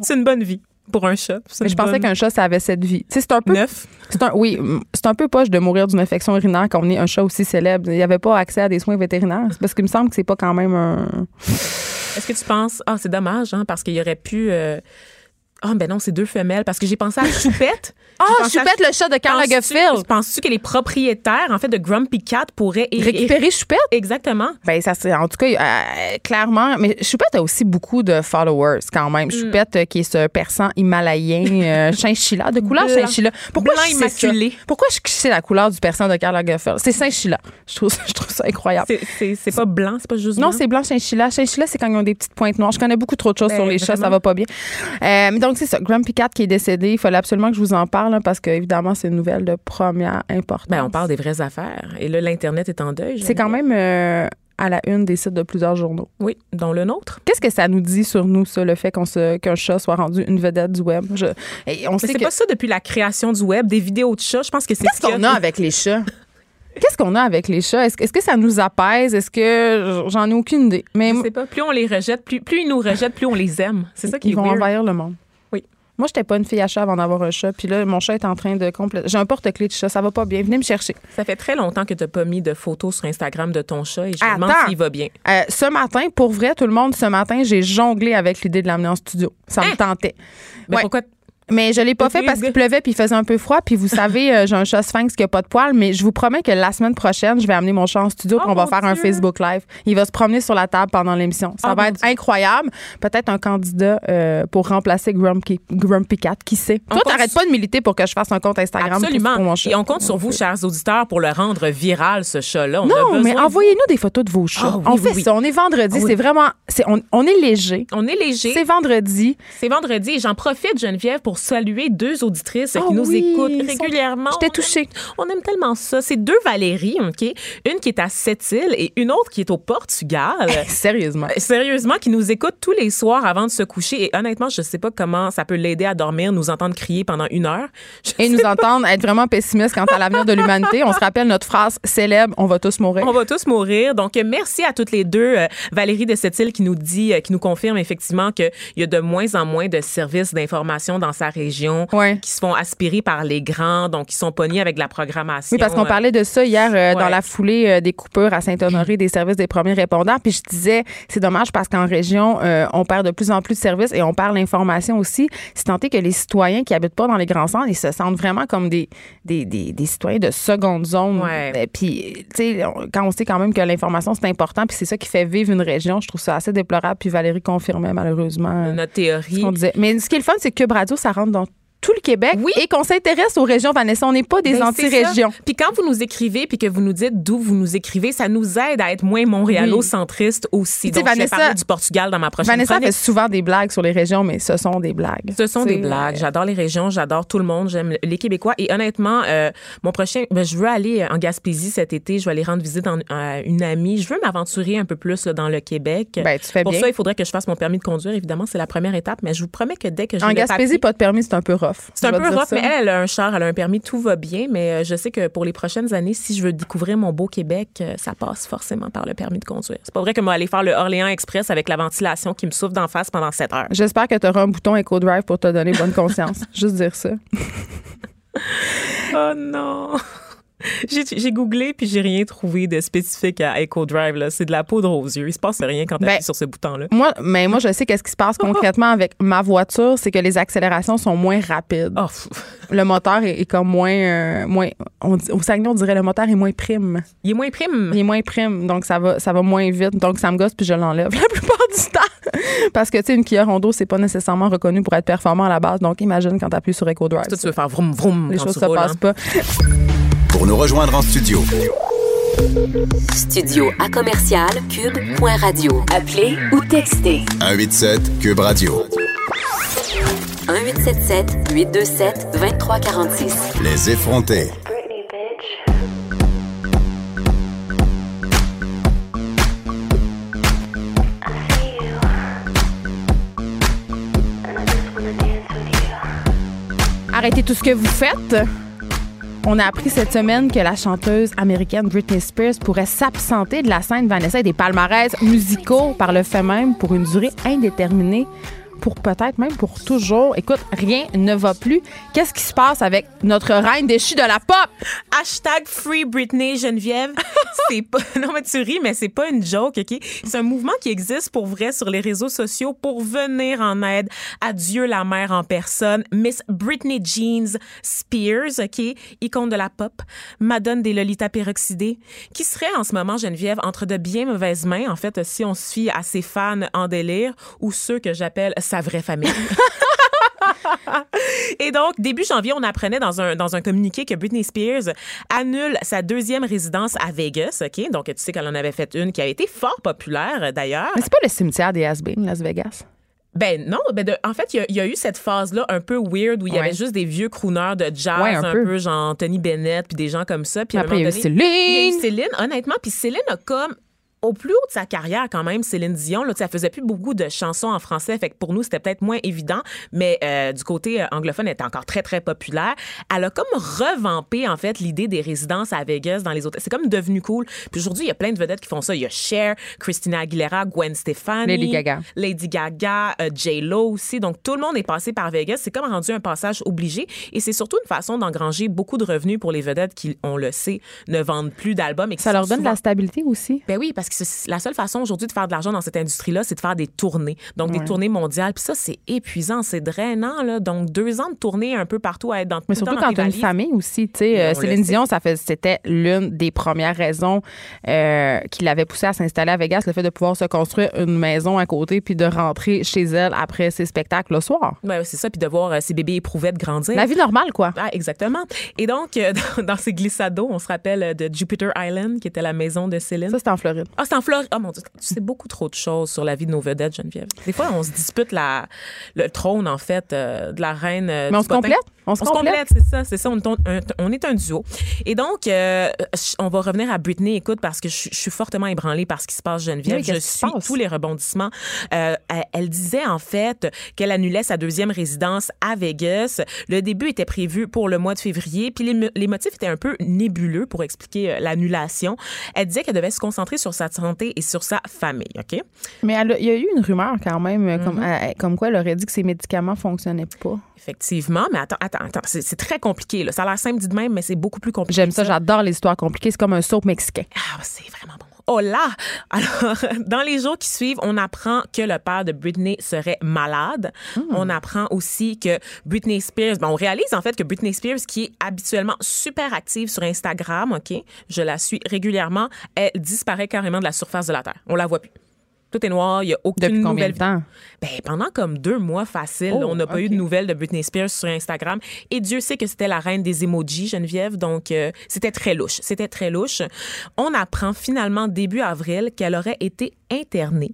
C'est une bonne vie pour un chat. Mais je pensais qu'un chat, ça avait cette vie. C'est un peu. Neuf. Un, oui, c'est un peu poche de mourir d'une infection urinaire quand on est un chat aussi célèbre. Il n'y avait pas accès à des soins vétérinaires. Parce qu'il me semble que c'est pas quand même un. Est-ce que tu penses. Ah, c'est dommage, hein, parce qu'il y aurait pu. euh, Ah, ben non, c'est deux femelles. Parce que j'ai pensé à Choupette. Ah, à- Choupette, le chat de Karl Lagerfeld. Penses-tu que les propriétaires, en fait, de Grumpy Cat pourraient. Récupérer Choupette? Exactement. Ben, ça, c'est, en tout cas, euh, clairement. Mais Choupette a aussi beaucoup de followers, quand Mm. même. Choupette, euh, qui est ce persan himalayen, euh, chinchilla, de couleur chinchilla. Pourquoi Blanc je sais ça? immaculé. Pourquoi je sais la couleur du persan de Karl Lagerfeld? C'est chinchilla. Je trouve, ça- je trouve ça incroyable. C'est- pas blanc, c'est pas juste Non, c'est blanc chinchilla. Chinchilla, c'est quand ils ont des petites pointes noires. Je connais beaucoup trop de choses Ben, sur les chats, ça va pas bien. Euh, mais donc, c'est ça. Grumpy Cat qui est décédé. Il fallait absolument que je vous en parle hein, parce que, évidemment, c'est une nouvelle de première importance. Ben, on parle des vraies affaires. Et là, l'Internet est en deuil. C'est quand même. euh, à la une des sites de plusieurs journaux. Oui, dont le nôtre. Qu'est-ce que ça nous dit sur nous, ça, le fait qu'on qu'un chat soit rendu une vedette du web? Je, et on Mais sait c'est que- pas ça depuis la création du web, des vidéos de chats. Je pense que c'est Qu'est-ce qu'on a avec les chats? Qu'est-ce qu'on a avec les chats? Est-ce, que- ça nous apaise? Est-ce que j'en ai aucune idée? Mais Je sais pas, plus on les rejette, plus, plus ils nous rejettent, plus on les aime. C'est ça qui ils est vont weird. envahir le monde. Moi, j'étais pas une fille à chat avant d'avoir un chat. Puis là, mon chat est en train de complètement. J'ai un porte-clés de chat. Ça va pas bien. Venez me chercher. Ça fait très longtemps que tu n'as pas mis de photos sur Instagram de ton chat et je me demande s'il va bien. Euh, ce matin, pour vrai, tout le monde, ce matin, j'ai jonglé avec l'idée de l'amener en studio. Ça me Hein? tentait. Mais Ouais. pourquoi Mais je l'ai pas fait parce qu'il pleuvait puis il faisait un peu froid. Puis vous savez, euh, j'ai un chat sphinx qui a pas de poils, mais je vous promets que la semaine prochaine, je vais amener mon chat en studio Oh puis on va faire un. Facebook Live. Il va se promener sur la table pendant l'émission. Ça Oh va être Dieu. incroyable. Peut-être un candidat euh, pour remplacer Grumpy, Grumpy Cat, qui sait? On Toi, t'arrêtes pas de militer pour que je fasse un compte Instagram Absolument. pour mon chat. Et on compte sur vous, chers auditeurs, pour le rendre viral, ce chat-là. A Non, besoin mais de envoyez-nous des photos de vos chats. Ah oui, on oui, fait oui. ça. On est vendredi. Ah. C'est vraiment. c'est on, on est léger. On est léger. C'est vendredi. C'est vendredi et j'en profite, Geneviève, pour saluer deux auditrices Ah qui nous oui, écoutent ils sont- régulièrement. J'étais On aime- touchée. On aime tellement ça. C'est deux Valérie, OK? Une qui est à Sept-Îles et une autre qui est au Portugal. Sérieusement. Sérieusement, qui nous écoute tous les soirs avant de se coucher. Et honnêtement, je sais pas comment ça peut l'aider à dormir, nous entendre crier pendant une heure. Je Et nous entendre être vraiment pessimistes quant à l'avenir de l'humanité. On se rappelle notre phrase célèbre on va tous mourir. On va tous mourir. Donc, euh, merci à toutes les deux. Euh, Valérie de Sept-Îles qui nous dit, euh, qui nous confirme effectivement qu'il y a de moins en moins de services d'information dans sa région Ouais. qui se font aspirer par les grands, donc qui sont pognés avec la programmation. Oui, parce qu'on Euh, parlait de ça hier euh, dans la foulée euh, des coupures à Saint-Honoré des services des premiers répondants. Puis je disais, c'est dommage parce qu'en région, euh, on perd de plus en plus de services et on perd l'information aussi. C'est tenté que les citoyens qui habitent pas dans les grands centres, ils se sentent vraiment comme des, des, des, des citoyens de seconde zone. Ouais. Puis, tu sais, quand on sait quand même que l'information, c'est important, puis c'est ça qui fait vivre une région, je trouve ça assez déplorable. Puis Valérie confirmait malheureusement notre ce théorie. qu'on disait. Mais ce qui est le fun, c'est que Cube Radio, ça rentre dans tout le Québec Oui. et qu'on s'intéresse aux régions, Vanessa. On n'est pas des Ben, anti-régions. Puis quand vous nous écrivez, puis que vous nous dites d'où vous nous écrivez, ça nous aide à être moins montréalo-centriste aussi. Donc, je vais Vanessa- parler du Portugal dans ma prochaine Vanessa chronique. fait souvent des blagues sur les régions, mais ce sont des blagues. Ce sont des blagues. J'adore les régions, j'adore tout le monde, j'aime les Québécois. Et honnêtement, euh, mon prochain, ben, je veux aller en Gaspésie cet été. Je vais aller rendre visite à une amie. Je veux m'aventurer un peu plus là, dans le Québec. Ben, tu fais Pour bien. ça, il faudrait que je fasse mon permis de conduire. Évidemment, c'est la première étape. Mais je vous promets que dès que j'ai En Gaspésie, papier- pas de permis, c'est un peu rough. C'est un peu rough, ça. mais elle, elle a un char, elle a un permis, tout va bien. Mais euh, je sais que pour les prochaines années, si je veux découvrir mon beau Québec, euh, ça passe forcément par le permis de conduire. C'est pas vrai que moi aller faire le Orléans Express avec la ventilation qui me souffle d'en face pendant 7 heures. J'espère que tu auras un bouton Eco Drive pour te donner bonne conscience. Juste dire ça. Oh non! J'ai googlé puis j'ai rien trouvé de spécifique à Echo Drive. là. C'est de la poudre aux yeux. Il se passe rien quand tu Ben, sur ce bouton-là. Moi, mais moi, je sais qu'est-ce qui se passe concrètement avec ma voiture, c'est que les accélérations sont moins rapides. Oh. Le moteur est, est comme moins, euh, moins. On, dit- au Saguenay, on dirait le moteur est moins prime. il est moins prime. Il est moins prime, donc ça va, ça va moins vite. Donc ça me gosse puis je l'enlève la plupart du temps. Parce que tu sais, une Kia Rondo, c'est pas nécessairement reconnu pour être performant à la base. Donc imagine quand tu appuies sur Eco Drive. Toi, tu veux faire vroom vroom les quand choses se passent hein. pas. Pour nous rejoindre en studio, Studio à commercial cube.radio. Appelez ou textez 187 Cube Radio. 1877 827 2346. Les effrontés. Arrêtez tout ce que vous faites. On a appris cette semaine que la chanteuse américaine Britney Spears pourrait s'absenter de la scène Vanessa et des palmarès musicaux par le fait même pour une durée indéterminée pour peut-être même pour toujours. Écoute, rien ne va plus. Qu'est-ce qui se passe avec notre reine déchue de la pop? Hashtag Free Britney Geneviève. c'est pas, non, mais tu ris, mais c'est pas une joke, OK? C'est un mouvement qui existe pour vrai sur les réseaux sociaux pour venir en aide à Dieu la mère en personne. Miss Britney Jeans Spears, OK? Icône de la pop, madone des Lolita peroxydées, qui serait en ce moment, Geneviève, entre de bien mauvaises mains, en fait, si on se fie à ses fans en délire ou ceux que j'appelle sa vraie famille. Et donc, début janvier, on apprenait dans un, dans un communiqué que Britney Spears annule sa deuxième résidence à Vegas, OK? Donc, tu sais qu'elle en avait fait une qui a été fort populaire, d'ailleurs. Mais c'est pas le cimetière des has-been, Las Vegas? Ben non, ben de- en fait, il y a- il y, a eu cette phase-là un peu weird où il y Ouais. avait juste des vieux crooners de jazz, Ouais, un un, peu. peu. genre Tony Bennett, puis des gens comme ça. Puis Après, il y a eu il y a eu Céline. Céline, honnêtement. Puis Céline a comme au plus haut de sa carrière, quand même, Céline Dion, là, elle faisait plus beaucoup de chansons en français. Fait que pour nous, c'était peut-être moins évident. Mais euh, du côté euh, anglophone, elle était encore très, très populaire. Elle a comme revampé, en fait, l'idée des résidences à Vegas dans les hôtels. C'est comme devenu cool. Puis aujourd'hui, il y a plein de vedettes qui font ça. Il y a Cher, Christina Aguilera, Gwen Stefani. Lady Gaga. Lady Gaga, euh, J-Lo aussi. Donc, tout le monde est passé par Vegas. C'est comme rendu un passage obligé. Et c'est surtout une façon d'engranger beaucoup de revenus pour les vedettes qui, on le sait, ne vendent plus d'albums. et Ça leur donne de la stabilité aussi. ben oui, parce que c'est- la seule façon aujourd'hui de faire de l'argent dans cette industrie-là, c'est de faire des tournées. Donc, des tournées mondiales. Puis ça, c'est épuisant, c'est drainant. Là. Donc, deux ans de tournée un peu partout à être dans Mais tout le surtout dans quand tu as une famille aussi. Tu sais, euh, Céline. Dion, ça fait, c'était l'une des premières raisons euh, qui l'avait poussée à s'installer à Vegas, le fait de pouvoir se construire une maison à côté puis de rentrer chez elle après ses spectacles le soir. Ouais, c'est ça, puis de voir euh, ces bébés éprouvettes grandir. La vie normale, quoi. Ah, exactement. Et donc, euh, dans, dans ces glissados, on se rappelle de Jupiter Island, qui était la maison de Céline. Ça, c'était en Floride. Ah, c'est en Floride. Oh mon Dieu, tu sais beaucoup trop de choses sur la vie de nos vedettes, Geneviève. Des fois, on se dispute la, le trône, en fait, euh, de la reine. euh, Mais on du se complète? On se complète. c'est ça, c'est ça. On est un, on est un duo. Et donc, euh, on va revenir à Britney, écoute, parce que je, je suis fortement ébranlée par ce qui se passe, Geneviève. Oui, je suis tous les rebondissements. Euh, elle, elle disait, en fait, qu'elle annulait sa deuxième résidence à Vegas. Le début était prévu pour le mois de février, puis les, les motifs étaient un peu nébuleux pour expliquer euh, l'annulation. Elle disait qu'elle devait se concentrer sur sa santé et sur sa famille, OK? Mais elle il y a eu une rumeur quand même, euh, Mm-hmm. comme, comme quoi elle aurait dit que ses médicaments fonctionnaient pas. Effectivement, mais attends, attends, c'est très compliqué. Là. Ça a l'air simple dit de même, mais c'est beaucoup plus compliqué. J'aime ça, j'adore les histoires compliquées. C'est comme un soap mexicain. Ah, c'est vraiment bon. Oh là! Alors, dans les jours qui suivent, on apprend que le père de Britney serait malade. On apprend aussi que Britney Spears, ben, on réalise en fait que Britney Spears, qui est habituellement super active sur Instagram, OK, je la suis régulièrement, elle disparaît carrément de la surface de la Terre. On la voit plus. Tout est noir, il y a aucune Depuis combien de temps? ben, pendant comme deux mois facile, Oh, on n'a pas eu de nouvelles de Britney Spears sur Instagram. Et Dieu sait que c'était la reine des emojis, Geneviève. Donc, euh, c'était très louche. C'était très louche. On apprend finalement début avril qu'elle aurait été internée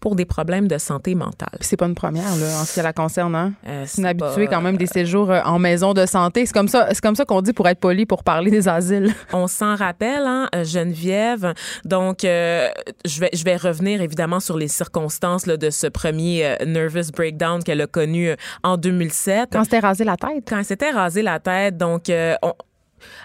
pour des problèmes de santé mentale. C'est pas une première, là, en ce qui la concerne. Hein? Euh, c'est une habituée quand même des séjours euh, en maison de santé. C'est comme ça, c'est comme ça qu'on dit pour être poli, pour parler des asiles. On s'en rappelle, hein, euh, Geneviève. Donc, euh, je vais je vais revenir évidemment sur les circonstances là, de ce premier euh, nervous breakdown qu'elle a connu euh, en 2007. Quand c'était rasé la tête. quand elle s'était rasé la tête, donc euh, on-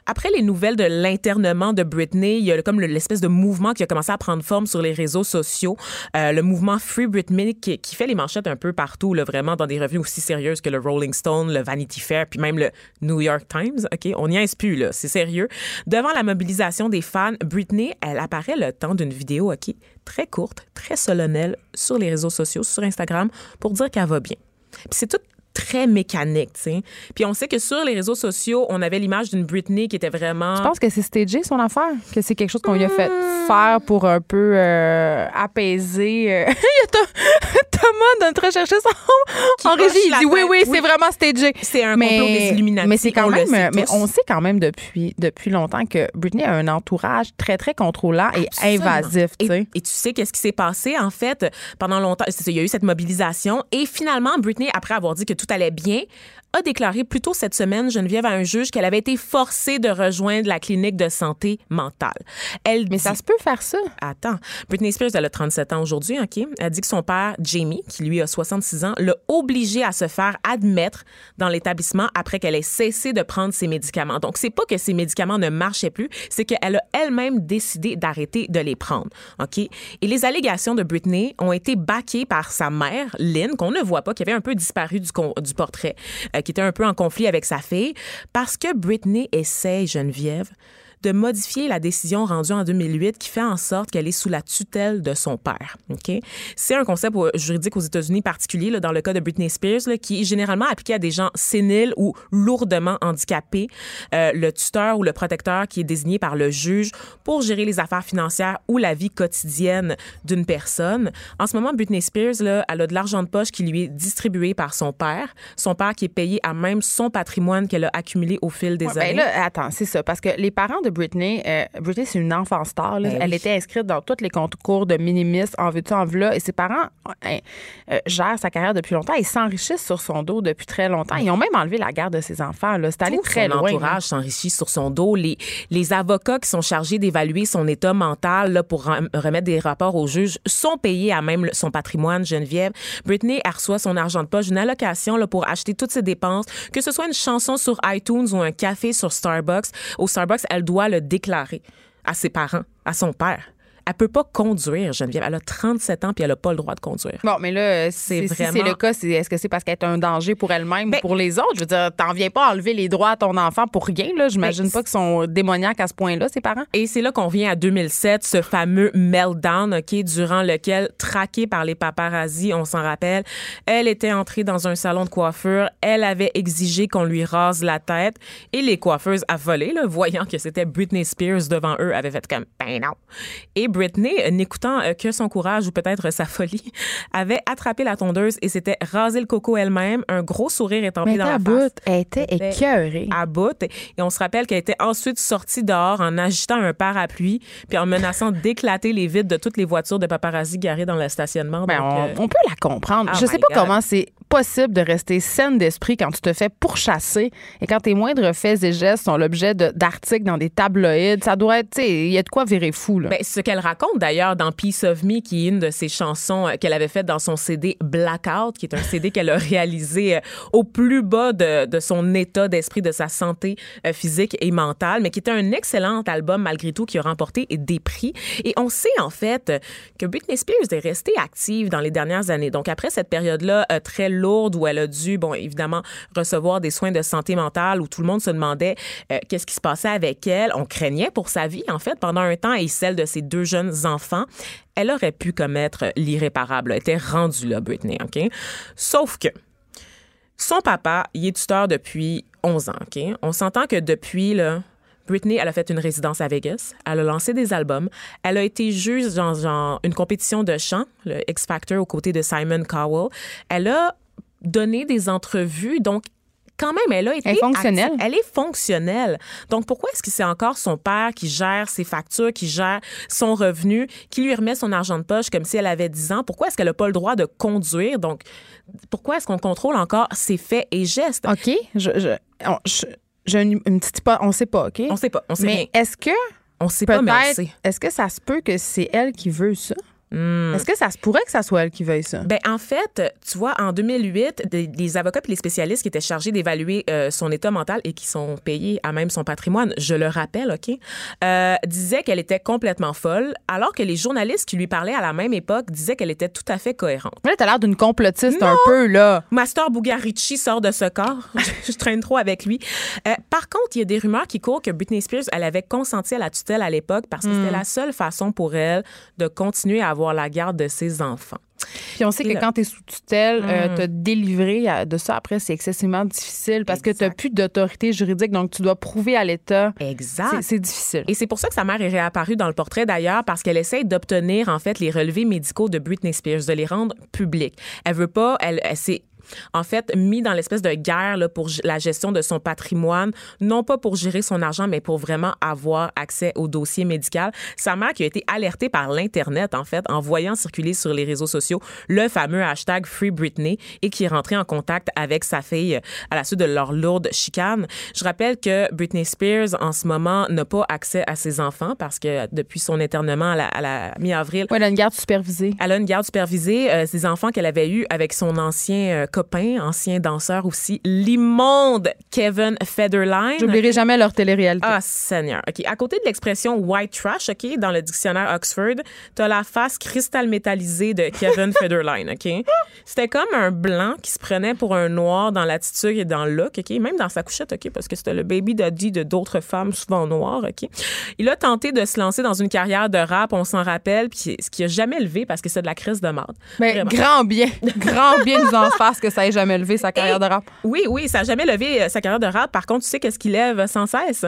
après les nouvelles de l'internement de Britney, il y a comme le- l'espèce de mouvement qui a commencé à prendre forme sur les réseaux sociaux, Euh, le mouvement Free Britney qui, fait les manchettes un peu partout, vraiment dans des revues aussi sérieuses que le Rolling Stone, le Vanity Fair, puis même le New York Times. Ok, on n'y est plus là, c'est sérieux. Devant la mobilisation des fans, Britney, elle apparaît le temps d'une vidéo, ok, très courte, très solennelle sur les réseaux sociaux, sur Instagram, pour dire qu'elle va bien. Puis c'est tout très mécanique, tu sais. Puis on sait que sur les réseaux sociaux, on avait l'image d'une Britney qui était vraiment Je pense que c'est stagé son affaire, que c'est quelque chose qu'on lui a fait faire pour un peu euh, apaiser. Thomas, notre recherchiste en, en régie, il dit oui, oui, c'est vraiment stagé. C'est un complot des Illuminati, Mais c'est quand même, sait mais on sait quand même depuis depuis longtemps que Britney a un entourage très très contrôlant et invasif, Et, tu sais qu'est-ce qui s'est passé en fait pendant longtemps il y a eu cette mobilisation et finalement Britney après avoir dit que tout allait bien a déclaré plus tôt cette semaine Geneviève à un juge qu'elle avait été forcée de rejoindre la clinique de santé mentale. Elle Mais dit- ça se peut faire ça. Attends, Britney Spears, elle a 37 ans aujourd'hui, OK? Elle dit que son père, Jamie, qui lui a 66 ans, l'a obligée à se faire admettre dans l'établissement après qu'elle ait cessé de prendre ses médicaments. Donc, c'est pas que ses médicaments ne marchaient plus, c'est qu'elle a elle-même décidé d'arrêter de les prendre, OK? Et les allégations de Britney ont été baquées par sa mère, Lynn, qu'on ne voit pas, qui avait un peu disparu du, du portrait, euh, qui était un peu en conflit avec sa fille, parce que Britney essaye, Geneviève, de modifier la décision rendue en 2008 qui fait en sorte qu'elle est sous la tutelle de son père. Ok, C'est un concept euh, juridique aux États-Unis particulier, là, dans le cas de Britney Spears, là, qui est généralement appliqué à des gens séniles ou lourdement handicapés. Euh, le tuteur ou le protecteur qui est désigné par le juge pour gérer les affaires financières ou la vie quotidienne d'une personne. En ce moment, Britney Spears, là, elle a de l'argent de poche qui lui est distribué par son père. Son père qui est payé à même son patrimoine qu'elle a accumulé au fil des Ouais, années. ben là, attends, c'est ça. Parce que les parents de Britney, euh, Britney, c'est une enfant star. là. Ben Elle oui. était inscrite dans tous les concours de minimistes en veux-tu, en veux-là. Et ses parents euh, euh, gèrent sa carrière depuis longtemps. Ils s'enrichissent sur son dos depuis très longtemps. Ils ont même enlevé la garde de ses enfants. C'est allé Tout très son loin. entourage s'enrichit sur son dos. Les, les avocats qui sont chargés d'évaluer son état mental là, pour rem- remettre des rapports au juge sont payés à même son patrimoine, Geneviève. Britney reçoit son argent de poche, une allocation là, pour acheter toutes ses dépenses, que ce soit une chanson sur iTunes ou un café sur Starbucks. Au Starbucks, elle doit le déclarer à ses parents, à son père. Elle peut pas conduire, Geneviève. Elle a 37 ans puis elle a pas le droit de conduire. Bon, mais là, c'est si vraiment- c'est le cas, est-ce que c'est parce qu'elle est un danger pour elle-même Ben- ou pour les autres? Je veux dire, t'en viens pas à enlever les droits à ton enfant pour rien. là. J'imagine Ben, pas qu'ils sont démoniaques à ce point-là, ses parents. Et c'est là qu'on vient à 2007, ce fameux meltdown, OK, durant lequel, traquée par les paparazzi, on s'en rappelle, elle était entrée dans un salon de coiffure, elle avait exigé qu'on lui rase la tête et les coiffeuses affolées, là, voyant que c'était Britney Spears devant eux, avaient fait comme, ben non. Et Britney, euh, n'écoutant euh, que son courage ou peut-être sa folie, avait attrapé la tondeuse et s'était rasé le coco elle-même, un gros sourire étampé dans la face bout, elle était était écœurée. à bout. Et on se rappelle qu'elle était ensuite sortie dehors en agitant un parapluie puis en menaçant d'éclater les vitres de toutes les voitures de paparazzi garées dans le stationnement. Ben, Donc, on, euh, on peut la comprendre. Oh je sais pas God. comment c'est possible de rester saine d'esprit quand tu te fais pourchasser et quand tes moindres faits et gestes sont l'objet d'articles dans des tabloïds. Ça doit être, il y a de quoi virer fou, là. Ben, ce qu'elle raconte d'ailleurs dans Peace of Me, qui est une de ses chansons euh, qu'elle avait faite dans son CD Blackout, qui est un CD qu'elle a réalisé euh, au plus bas de, de son état d'esprit, de sa santé euh, physique et mentale, mais qui était un excellent album malgré tout qui a remporté des prix. Et on sait en fait que Britney Spears est restée active dans les dernières années. Donc après cette période-là très lourde où elle a dû, bon, évidemment, recevoir des soins de santé mentale où tout le monde se demandait euh, qu'est-ce qui se passait avec elle. On craignait pour sa vie, en fait, pendant un temps et celle de ses deux jeunes enfants. Elle aurait pu commettre l'irréparable. Elle était rendue là, Britney, OK? Sauf que son papa, il est tuteur depuis 11 ans, OK? On s'entend que depuis, là, Britney, elle a fait une résidence à Vegas. Elle a lancé des albums. Elle a été juge dans genre, une compétition de chant, le X Factor, aux côtés de Simon Cowell. Elle a donné des entrevues. Donc, quand même, elle a été Elle est fonctionnelle. active. Elle est fonctionnelle. Donc, pourquoi est-ce que c'est encore son père qui gère ses factures, qui gère son revenu, qui lui remet son argent de poche comme si elle avait 10 ans? Pourquoi est-ce qu'elle n'a pas le droit de conduire? Donc, pourquoi est-ce qu'on contrôle encore ses faits et gestes? OK? Je, je, on- je- une, une petite on sait pas, OK? On sait pas. On sait mais est-ce que On sait pas, mais est-ce que ça se peut que c'est elle qui veut ça? Hmm. Est-ce que ça se pourrait que ça soit elle qui veuille ça? Ben en fait, tu vois, en 2008, des, des avocats et les spécialistes qui étaient chargés d'évaluer euh, son état mental et qui sont payés à même son patrimoine, je le rappelle, ok, euh, disaient qu'elle était complètement folle, alors que les journalistes qui lui parlaient à la même époque disaient qu'elle était tout à fait cohérente. Là, t'as l'air d'une complotiste un peu, là. Master Bugarici sort de ce corps. je, je traîne trop avec lui. Euh, par contre, il y a des rumeurs qui courent que Britney Spears, elle avait consenti à la tutelle à l'époque parce que c'était la seule façon pour elle de continuer à avoir la garde de ses enfants. Puis on sait que quand t'es sous tutelle, euh, Mm. te délivrer de ça après, c'est excessivement difficile parce que t'as Exact. plus d'autorité juridique, donc tu dois prouver à l'État. Exact. C'est- C'est difficile. Et c'est pour ça que sa mère est réapparue dans le portrait d'ailleurs, parce qu'elle essaie d'obtenir en fait les relevés médicaux de Britney Spears, de les rendre publics. Elle veut pas, elle, elle s'est en fait mis dans l'espèce de guerre là, pour la gestion de son patrimoine, non pas pour gérer son argent, mais pour vraiment avoir accès au dossier médical. Sa mère qui a été alertée par l'internet en fait en voyant circuler sur les réseaux sociaux le fameux hashtag Free Britney et qui est rentrée en contact avec sa fille euh, à la suite de leur lourde chicane. Je rappelle que Britney Spears en ce moment n'a pas accès à ses enfants parce que depuis son internement à la, la mi-avril, Ouais, elle a une garde supervisée. elle a une garde supervisée. Euh, ses enfants qu'elle avait eus avec son ancien euh, copain, ancien danseur aussi, l'immonde Kevin Federline. J'oublierai jamais leur télé-réalité. Ah, Seigneur. OK. À côté de l'expression white trash, OK, dans le dictionnaire Oxford, t'as la face cristal métallisée de Kevin Federline, OK? C'était comme un blanc qui se prenait pour un noir dans l'attitude et dans le look, OK? Même dans sa couchette, OK? Parce que c'était le baby daddy de d'autres femmes, souvent noires, OK? Il a tenté de se lancer dans une carrière de rap, on s'en rappelle, puis ce qui a jamais levé parce que c'est de la crise de marde. Mais Vraiment. grand bien, grand bien nous en fasse que ça ait jamais levé sa carrière de rap. Oui, oui, ça n'a jamais levé euh, sa carrière de rap. Par contre, tu sais qu'est-ce qu'il lève sans cesse?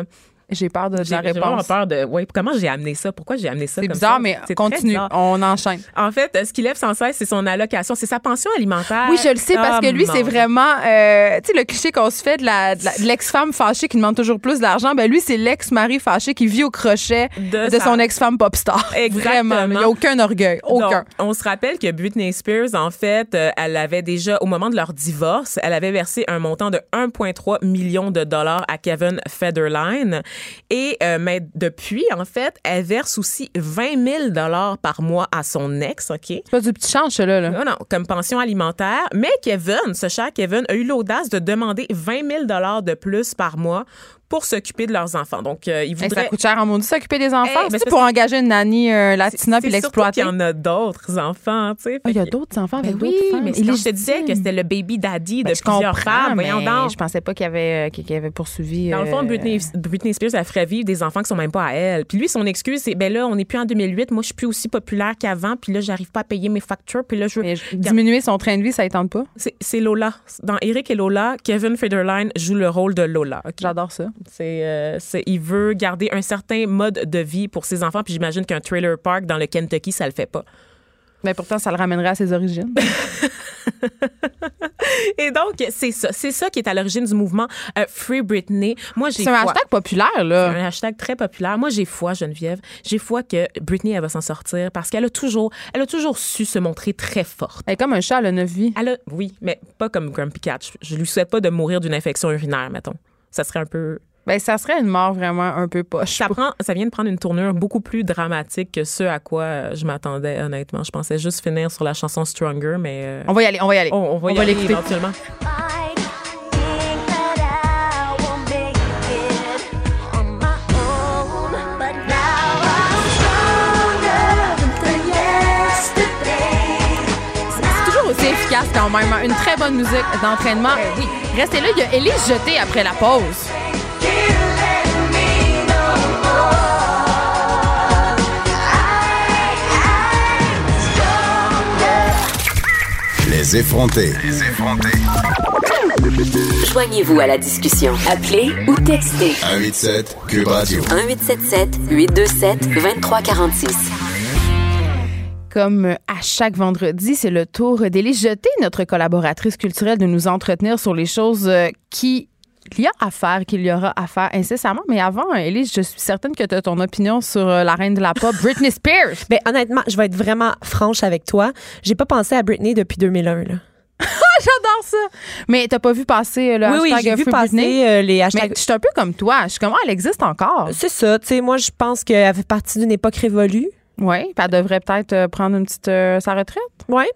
J'ai peur de, de J'ai la j'ai vraiment réponse. peur de. Ouais, comment j'ai amené ça? Pourquoi j'ai amené ça C'est bizarre, ça? mais continue. bizarre. On enchaîne. En fait, ce qu'il lève sans cesse, c'est son allocation, c'est sa pension alimentaire. Oui, je le sais parce que lui, c'est vraiment, euh, tu sais, le cliché qu'on se fait de la- de l'ex-femme fâchée qui demande toujours plus d'argent. Ben lui, c'est l'ex-mari fâché qui vit au crochet De de, sa- son ex-femme pop star. Exactement. Vraiment, il n'y a aucun orgueil, aucun. Donc, on se rappelle que Britney Spears, en fait, euh, elle avait déjà, au moment de leur divorce, elle avait versé un montant de 1,3 million de dollars à Kevin Federline. Et euh, mais depuis, en fait, elle verse aussi 20 000 dollars par mois à son ex, OK? c'est pas du petit change, là. là. Non, non, comme pension alimentaire. Mais Kevin, ce cher Kevin, a eu l'audace de demander 20 000 dollars de plus par mois pour s'occuper de leurs enfants. Donc, euh, il Hey, voudrait... ça coûte cher en maudit s'occuper des enfants. Hey, c'est pour engager une nanny euh, latina puis l'exploiter. qu'il y en a d'autres enfants, tu sais. Ah, il y a d'autres enfants avec Ben d'autres oui, femmes. mais Il je te disais que c'était le baby daddy de Ben, je plusieurs femmes, mais donc. je pensais pas qu'il avait, qu'il avait poursuivi. Dans le fond, euh, Britney, Britney Spears, elle ferait vivre des enfants qui sont même pas à elle. Puis lui, son excuse, c'est ben là, on n'est plus en 2008, moi, je suis plus aussi populaire qu'avant, puis là, j'arrive pas à payer mes factures, puis là, je veux. je- diminuer son train de vie, ça ne tente pas. C'est Lola. Dans Eric et Lola, Kevin Federline joue le rôle de Lola. J'adore ça. C'est, euh, il veut garder un certain mode de vie pour ses enfants, puis j'imagine qu'un trailer park dans le Kentucky, ça le fait pas. Mais pourtant, ça le ramènerait à ses origines. Et donc, c'est ça. C'est ça qui est à l'origine du mouvement euh, Free Britney. Moi, j'ai C'est un foi. hashtag populaire, C'est là. un hashtag très populaire. Moi, j'ai foi, Geneviève. J'ai foi que Britney, elle va s'en sortir parce qu'elle a toujours, elle a toujours su se montrer très forte. Elle est comme un chat, elle a neuf vies. Elle a, oui, mais pas comme Grumpy Cat. Je, je lui souhaite pas de mourir d'une infection urinaire, mettons. Ça serait un peu. Ben, ça serait une mort vraiment un peu poche. Ça prend, ça vient de prendre une tournure beaucoup plus dramatique que ce à quoi euh, je m'attendais, honnêtement. Je pensais juste finir sur la chanson Stronger, mais euh, On va y aller, on va y aller. on, on va y aller éventuellement. On. C'est toujours aussi efficace quand même. hein. Une très bonne musique d'entraînement. Oui. Restez là, il y a Élise Jeté après la pause. Les effrontés. Joignez-vous à la discussion. Appelez ou textez 187 Cube Radio. 1877 827 2346. Comme à chaque vendredi, c'est le tour d'Élise Jeté, notre collaboratrice culturelle, de nous entretenir sur les choses euh, qui il y a à faire, qu'il y aura à faire incessamment. Mais avant, Élise, je suis certaine que tu as ton opinion sur euh, la reine de la pop, Britney Spears. Ben, honnêtement, je vais être vraiment franche avec toi. J'ai pas pensé à Britney depuis 2001. Là. J'adore ça. Mais t'as pas vu passer euh, le oui, oui, j'ai vu passer euh, les Mais hashtags. je suis un peu comme toi. Je suis comme, ah, elle existe encore. C'est ça. Tu sais, moi, je pense qu'elle fait partie d'une époque révolue. Oui, puis elle devrait peut-être prendre une petite euh, sa retraite. Ouais.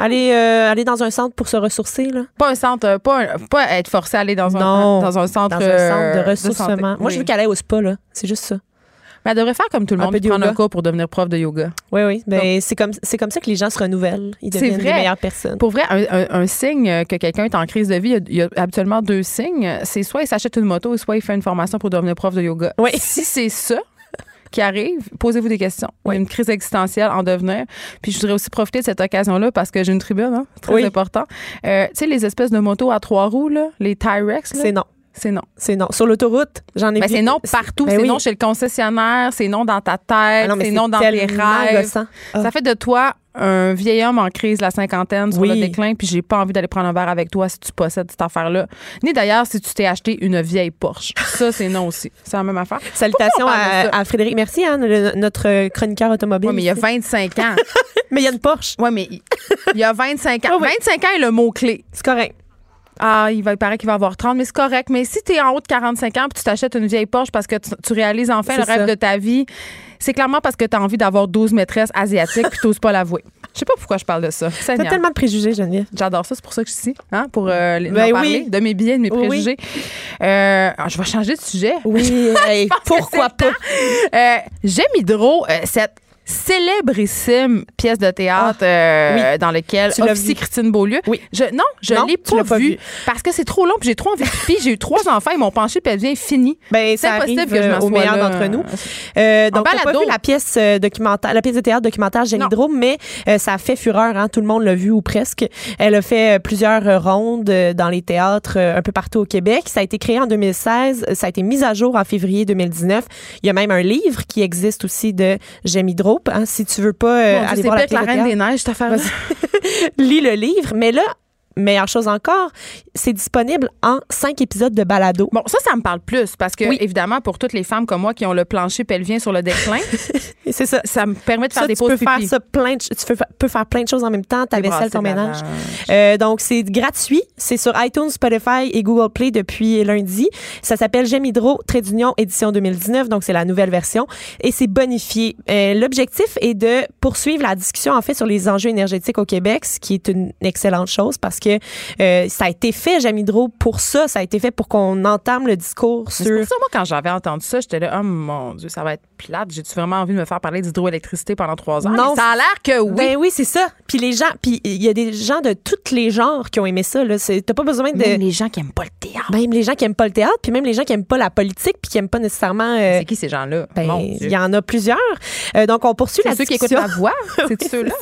Aller, euh, aller dans un centre pour se ressourcer, là. Pas un centre, euh, pas, un- pas être forcé à aller dans un dans un centre, Dans un euh, centre de santé. ressourcement. Moi, je veux qu'elle aille au spa, là. C'est juste ça. Mais elle devrait faire comme tout le Un monde, peu puis de prendre un cours pour devenir prof de yoga. Oui, oui. Ben, c'est comme, c'est comme ça que les gens se renouvellent. Ils deviennent les vrai. meilleures personnes. Pour vrai, un, un- un signe que quelqu'un est en crise de vie, il y a, il y a habituellement deux signes. C'est soit il s'achète une moto, soit il fait une formation pour devenir prof de yoga. Oui. Si c'est ça qui arrive, posez-vous des questions. A une crise existentielle en devenir. Puis je voudrais aussi profiter de cette occasion-là parce que j'ai une tribune, hein, très Oui. important. Euh, tu sais, les espèces de motos à trois roues, là, les Tyrex, C'est non. C'est non. C'est non. Sur l'autoroute, j'en ai Ben, vu. c'est non partout. Ben c'est oui. non chez le concessionnaire, c'est non dans ta Ah tête, mais c'est non dans tes rêves. gossant. Ah. Ça fait de toi un vieil homme en crise, la cinquantaine, sur Oui. le déclin, puis j'ai pas envie d'aller prendre un verre avec toi si tu possèdes cette affaire-là. Ni d'ailleurs si tu t'es acheté une vieille Porsche. Ça, c'est non aussi. C'est la même affaire. Salutations à, ça? à Frédéric. Merci, Anne, le- notre chroniqueur automobile. Ouais, mais il y a 25 ans. Mais il y a une Porsche. Ouais, mais il y a 25 ans. Oui, oui. 25 ans est le mot-clé. C'est correct. Ah, il, va, il paraît qu'il va avoir 30, mais c'est correct. Mais si tu es en haut de 45 ans puis tu t'achètes une vieille Porsche parce que tu, tu réalises enfin le rêve de ta vie, c'est clairement parce que tu as envie d'avoir 12 maîtresses asiatiques puis tu pas l'avouer. Je sais pas pourquoi je parle de ça. T'as tellement de préjugés, Geneviève. J'adore ça, c'est pour ça que je suis ici, hein, pour euh, les- Ben en parler, oui. de mes billets, de mes Oui. préjugés. Euh, ah, je vais changer de sujet. Oui, hey, pourquoi pas? Euh, J'aime Hydro, euh, cette célébrissime pièce de théâtre euh, dans laquelle officie. Christine Beaulieu. Oui. Je, non, je Non, l'ai pas, pas vu, parce que c'est trop long j'ai trop envie de pipi. J'ai eu trois enfants, ils m'ont penché puis elle devient finie. Ben, C'est impossible que je euh, m'en au sois meilleur d'entre nous. Euh, donc, t'as pas vu la pièce euh, documentaire, la pièce de théâtre documentaire. Drôme, mais euh, ça a fait fureur, hein, tout le monde l'a vu ou presque. Elle a fait euh, plusieurs euh, rondes euh, dans les théâtres euh, un peu partout au Québec. Ça a été créé en 2016, ça a été mis à jour en février 2019. Il y a même un livre qui existe aussi de Jamie Hein, si tu veux pas euh, Dieu, aller c'est voir la Reine des Neiges, cette affaire-là. lis le livre. Mais là, meilleure chose encore, c'est disponible en cinq épisodes de balado. Bon, ça, ça me parle plus parce que, Oui. évidemment, pour toutes les femmes comme moi qui ont le plancher pelvien sur le déclin, c'est ça. ça me permet de faire Ça, des tu peux faire ça plein de, tu peux, fa- peux faire plein de choses en même temps, ta vaisselle, ton ménage. Euh, donc, c'est gratuit. C'est sur iTunes, Spotify et Google Play depuis lundi. Ça s'appelle J'aime Hydro, Trait d'Union, édition 2019. Donc, c'est la nouvelle version. Et c'est bonifié. Euh, L'objectif est de poursuivre la discussion, en fait, sur les enjeux énergétiques au Québec, ce qui est une excellente chose parce que euh, ça a été fait, J'aime Hydro, pour ça. Ça a été fait pour qu'on entame le discours Mais C'est sur... pour ça, moi, quand j'avais entendu ça, j'étais là, oh mon Dieu, ça va être plate. J'ai-tu vraiment envie de me faire parler d'hydroélectricité pendant trois heures? Non, Mais ça a l'air que oui. Ben oui, c'est ça. Puis les gens, puis il y a des gens de tous les genres qui ont aimé ça. Là. C'est- T'as pas besoin de... Même les gens qui aiment pas le théâtre. Même les gens qui aiment pas le théâtre, puis même les gens qui aiment pas la politique, puis qui aiment pas nécessairement. euh, c'est qui ces gens-là? ben, il y en a plusieurs. Euh, donc on poursuit la C'est ceux qui écoutent discussion. ma voix? C'est ceux-là?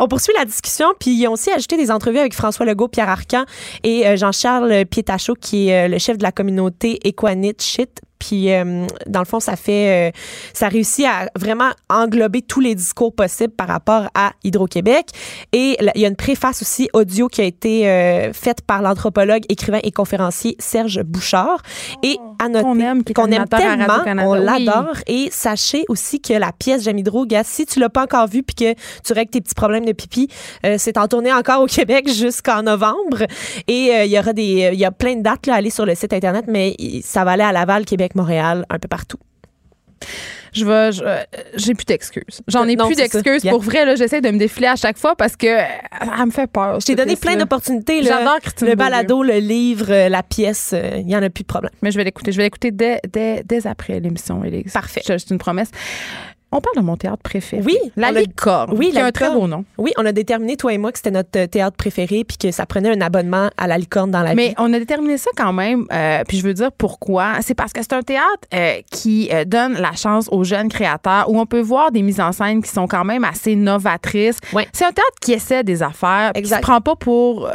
On poursuit la discussion, puis ils ont aussi ajouté des entrevues avec François Legault, Pierre Arcan et euh, Jean-Charles Pietachot, qui est euh, le chef de la communauté Equanit Shit. Puis, euh, dans le fond, ça fait, euh, ça réussit à vraiment englober tous les discours possibles par rapport à Hydro-Québec. Et là, il y a une préface aussi audio qui a été euh, faite par l'anthropologue, écrivain et conférencier Serge Bouchard. Et à noter Qu'on aime, qu'on aime tellement, on Oui. l'adore. Et sachez aussi que la pièce J'aime Hydro, gars, si tu l'as pas encore vue puis que tu règles tes petits problèmes de pipi, c'est en tournée encore au Québec jusqu'en novembre. Et il y aura des, il y a plein de dates là, à aller sur le site internet, mais ça va aller à Laval, Québec, Montréal, un peu partout. Je vais, euh, j'ai plus d'excuses. J'en ai Non, plus d'excuses. Pour vrai, là, j'essaie de me défiler à chaque fois parce que euh, elle me fait peur. Je t'ai donné plein d'opportunités. J'adore Le balado, le livre, euh, la pièce, euh, il y en a plus de problème. Mais je vais l'écouter. Je vais l'écouter dès, dès, dès après l'émission, Élise. Parfait. C'est une promesse. On parle de mon théâtre préféré. Oui, La Licorne. Oui, qui a un très beau nom. Oui, on a déterminé, toi et moi, que c'était notre euh, théâtre préféré puis que ça prenait un abonnement à la licorne dans la Mais vie. on a déterminé ça quand même, euh, puis je veux dire pourquoi. C'est parce que c'est un théâtre euh, qui donne la chance aux jeunes créateurs, où on peut voir des mises en scène qui sont quand même assez novatrices. Ouais. C'est un théâtre qui essaie des affaires, puis qui se Exact. prend pas pour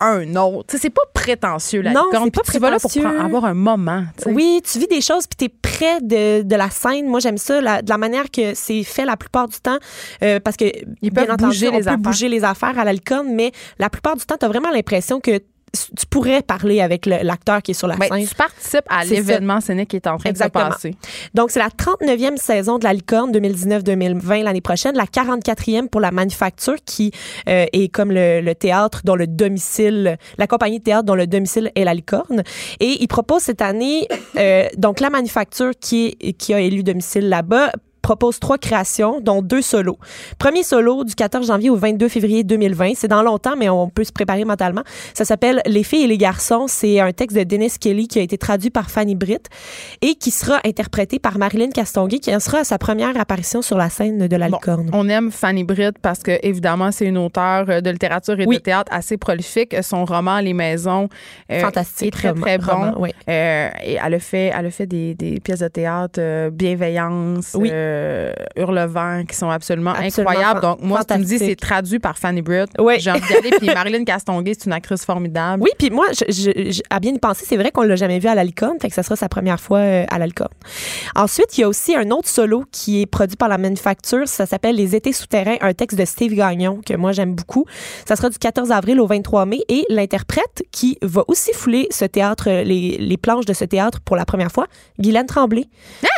un autre. C'est pas prétentieux, la Non, licorne, pas tu vas là pour avoir un moment. Oui, tu vis des choses puis tu es près de, de la scène. Moi, j'aime ça, la- de la manière que c'est fait la plupart du temps. euh, parce que, Ils bien entendu, bouger on les peut affaires. bouger les affaires à la licorne, mais la plupart du temps, tu as vraiment l'impression que tu pourrais parler avec l'acteur qui est sur la Ben, scène. tu participes à l'événement scénique qui est en train Exactement. de se passer. Donc, c'est la 39e saison de la licorne 2019-2020 l'année prochaine, la 44e pour la manufacture qui euh, est comme le, le théâtre dont le domicile, la compagnie de théâtre dont le domicile est la licorne. Et il propose cette année, euh, donc la manufacture qui, est, qui a élu domicile là-bas, propose trois créations, dont deux solos. Premier solo du 14 janvier au 22 février 2020. C'est dans longtemps, mais on peut se préparer mentalement. Ça s'appelle Les filles et les garçons. C'est un texte de Dennis Kelly qui a été traduit par Fanny Britt et qui sera interprété par Marilyn Castonguay, qui en sera à sa première apparition sur la scène de la Bon, licorne. on aime Fanny Britt parce que évidemment c'est une auteure de littérature et Oui. de théâtre assez prolifique. Son roman Les Maisons euh, Fantastique est très très bon. roman, oui. Euh, et elle a fait elle a fait des, des pièces de théâtre euh, Bienveillance, Oui. euh, Hurlevent qui sont absolument, Absolument incroyables. Donc moi tu me dis c'est traduit par Fanny Britt, Oui. j'ai envie d'y aller. Puis Marilyn Castonguay c'est une actrice formidable. Oui, puis moi, je, je- je- à bien y penser, c'est vrai qu'on l'a jamais vu à la licorne, fait que ça sera sa première fois euh, à la licorne. Ensuite, il y a aussi un autre solo qui est produit par la manufacture. Ça s'appelle Les Étés souterrains, un texte de Steve Gagnon que moi j'aime beaucoup. Ça sera du 14 avril au 23 mai et l'interprète qui va aussi fouler ce théâtre, les, les planches de ce théâtre pour la première fois, Guylaine Tremblay.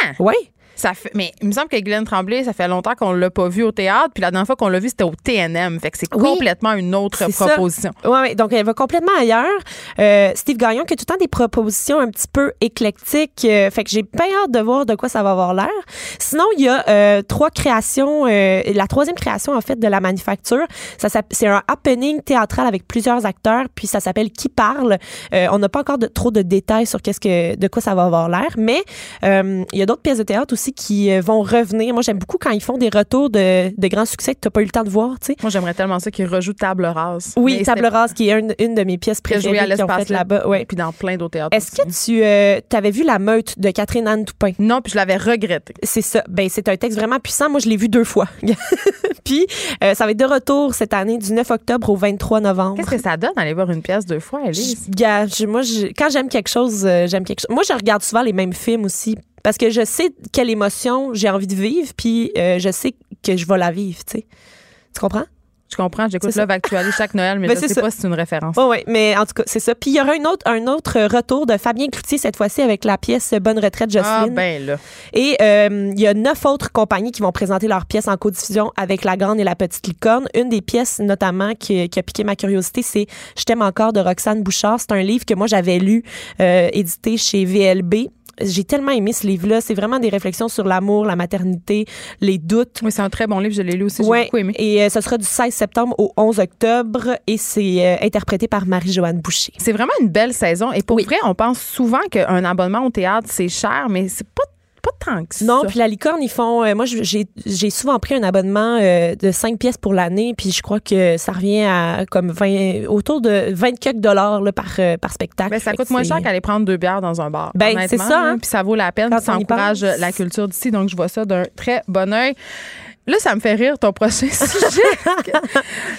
Ah! Oui. Ça fait, mais il me semble que Glenn Tremblay, ça fait longtemps qu'on l'a pas vu au théâtre. Puis la dernière fois qu'on l'a vu, c'était au TNM. Fait que c'est Oui. complètement une autre proposition. Ouais, ouais, donc elle va complètement ailleurs. Euh, Steve Gagnon qui a tout le temps des propositions un petit peu éclectiques. euh, fait que j'ai bien hâte de voir de quoi ça va avoir l'air. Sinon, il y a euh, trois créations. la troisième création, en fait, de la manufacture. Ça C'est un happening théâtral avec plusieurs acteurs. Puis ça s'appelle Qui parle. On n'a pas encore de, trop de détails sur qu'est-ce que, de quoi ça va avoir l'air. Mais il y a d'autres pièces de théâtre aussi aussi qui euh, vont revenir. Moi, j'aime beaucoup quand ils font des retours de, de grands succès que tu n'as pas eu le temps de voir, tu sais. Moi, j'aimerais tellement ça qu'ils rejouent Table rase. Oui, Table rase, qui est une, une de mes pièces préférées qu'ils ont fait là-bas. Ouais. Puis dans plein d'autres théâtres. Est-ce que tu euh, avais vu La Meute de Catherine Anne Toupin? Non, puis je l'avais regretté. C'est ça. Ben, c'est un texte vraiment puissant. Moi, je l'ai vu deux fois. Puis, euh, ça va être de retour cette année, du 9 octobre au 23 novembre. Qu'est-ce que ça donne d'aller voir une pièce deux fois, Elise? Je- gars, je- moi, je- quand j'aime quelque chose, euh, j'aime quelque chose. Moi, je regarde souvent les mêmes films aussi parce que je sais quelle émotion j'ai envie de vivre, puis euh, je sais que je vais la vivre, tu sais. Tu comprends? Je comprends, j'écoute. Love Actually chaque Noël, mais Ben, je sais ça. pas si c'est une référence. Oui, oui, mais en tout cas, c'est ça. Puis il y aura une autre, un autre retour de Fabien Cloutier, cette fois-ci, avec la pièce Bonne retraite, ah, Jocelyne. ben là. Et euh, il y a neuf autres compagnies qui vont présenter leurs pièces en codiffusion avec La Grande et la Petite Licorne. Une des pièces, notamment, qui, qui a piqué ma curiosité, c'est Je t'aime encore de Roxane Bouchard. C'est un livre que moi, j'avais lu, euh, édité chez VLB. J'ai tellement aimé ce livre-là. C'est vraiment des réflexions sur l'amour, la maternité, les doutes. Oui, c'est un très bon livre, je l'ai lu aussi, j'ai Ouais, beaucoup aimé. et euh, ce sera du 16 septembre au 11 octobre et c'est euh, interprété par Marie-Joanne Boucher. C'est vraiment une belle saison. Et pour vrai, on pense souvent qu'un abonnement au théâtre, c'est cher, mais c'est pas, pas tant que ça. Non, puis la licorne, ils font. euh, moi, j'ai souvent pris un abonnement euh, de 5 pièces pour l'année, puis je crois que ça revient à comme 20, autour de 20 quelques dollars là, par, euh, par spectacle. Ben, ça coûte moins cher qu'aller prendre deux bières dans un bar. Ben, c'est ça, hein. Puis ça vaut la peine, ça encourage la culture d'ici. Donc, je vois ça d'un très bon œil. Là, ça me fait rire ton prochain sujet.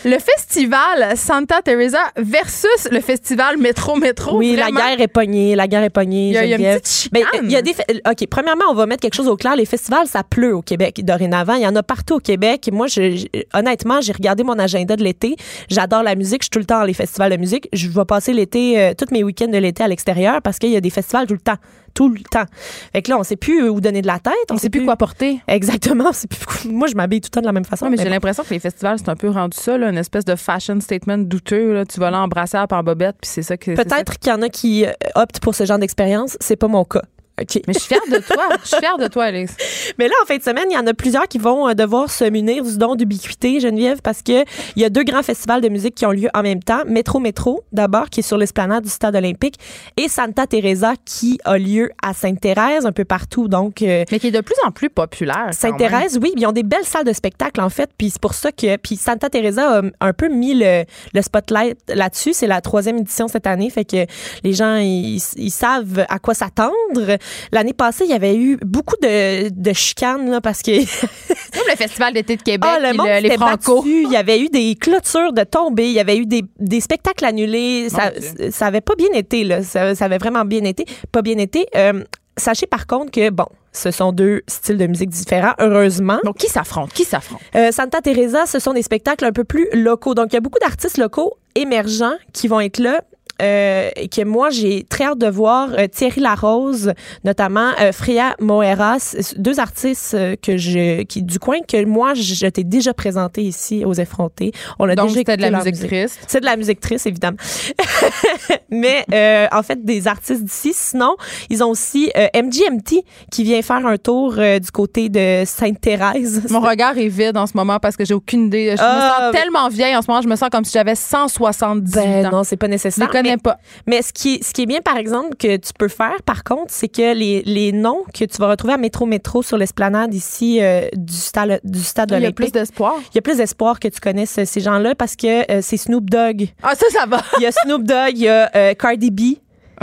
le festival Santa Teresa versus le festival Métro Métro. Oui, Vraiment, la guerre est pognée, la guerre est pognée. Il y a, il y a une petite Ben, chicane. il y a des OK, premièrement, on va mettre quelque chose au clair. Les festivals, ça pleut au Québec dorénavant. Il y en a partout au Québec. Moi, je- honnêtement, j'ai regardé mon agenda de l'été. J'adore la musique. Je suis tout le temps dans les festivals de musique. Je vais passer l'été, euh, tous mes week-ends de l'été à l'extérieur parce qu'il y a des festivals tout le temps. Tout le temps. Fait que là, on sait plus où donner de la tête. On sait plus quoi porter. Exactement. on sait plus- Moi, je m'habille tout le temps de la même façon. Mais j'ai bon. l'impression que les festivals, c'est un peu rendu ça, là, une espèce de fashion statement douteux. là. Tu vas là en brassière par bobette, puis c'est ça que. Peut-être qu'il y en a qui euh, optent pour ce genre d'expérience. C'est pas mon cas. OK. Mais je suis fière de toi. Je suis fière de toi, Alice. Mais là, en fin de semaine, il y en a plusieurs qui vont euh, devoir se munir du don d'ubiquité, Geneviève, parce que il y a deux grands festivals de musique qui ont lieu en même temps. Métro Métro, d'abord, qui est sur l'esplanade du Stade olympique, et Santa Teresa, qui a lieu à Sainte-Thérèse, un peu partout. Donc, euh, Mais qui est de plus en plus populaire. Sainte-Thérèse, oui, ils ont des belles salles de spectacle, en fait, puis c'est pour ça que... Puis Santa Teresa a un peu mis le, le spotlight là-dessus. C'est la troisième édition cette année, fait que les gens, ils, ils savent à quoi s'attendre. L'année passée, il y avait eu beaucoup de, de chicanes, là, parce que... Comme le Festival d'été de Québec, Ah, le monde le- les s'était Franco. battu. Il y avait eu des clôtures de tombées. Il y avait eu des, des spectacles annulés. Ça, Dieu. ça avait pas bien été, là. Ça, ça avait vraiment bien été. Pas bien été. Euh, sachez par contre que, bon, ce sont deux styles de musique différents, heureusement. Donc, qui s'affronte? Qui s'affronte? Euh, Santa Teresa, ce sont des spectacles un peu plus locaux. Donc, il y a beaucoup d'artistes locaux émergents qui vont être là. Euh, que moi, j'ai très hâte de voir euh, Thierry Larose, notamment euh, Freya Moeras, deux artistes euh, que je, qui, du coin que moi, je, je t'ai déjà présenté ici aux effrontés. On a Donc, déjà c'était de la leur musique triste. c'est de la musique triste, évidemment. Mais euh, en fait, des artistes d'ici. Sinon, ils ont aussi euh, MGMT qui vient faire un tour du côté de Sainte-Thérèse. Mon regard est vide en ce moment parce que j'ai aucune idée. Je Ah, me sens mais- tellement vieille en ce moment. Je me sens comme si j'avais 170 Ben ans. non, c'est pas je nécessaire. les connais Mais, pas. mais ce, qui est, ce qui est bien, par exemple, que tu peux faire, par contre, c'est que les, les noms que tu vas retrouver à Métro Métro sur l'esplanade ici euh, du stade, du stade Il y a plus d'espoir. il y a plus d'espoir que tu connaisses euh, ces gens-là parce que euh, c'est Snoop Dogg. Ah, ça, ça va. Il y a Snoop Dogg, il y a euh, Cardi B.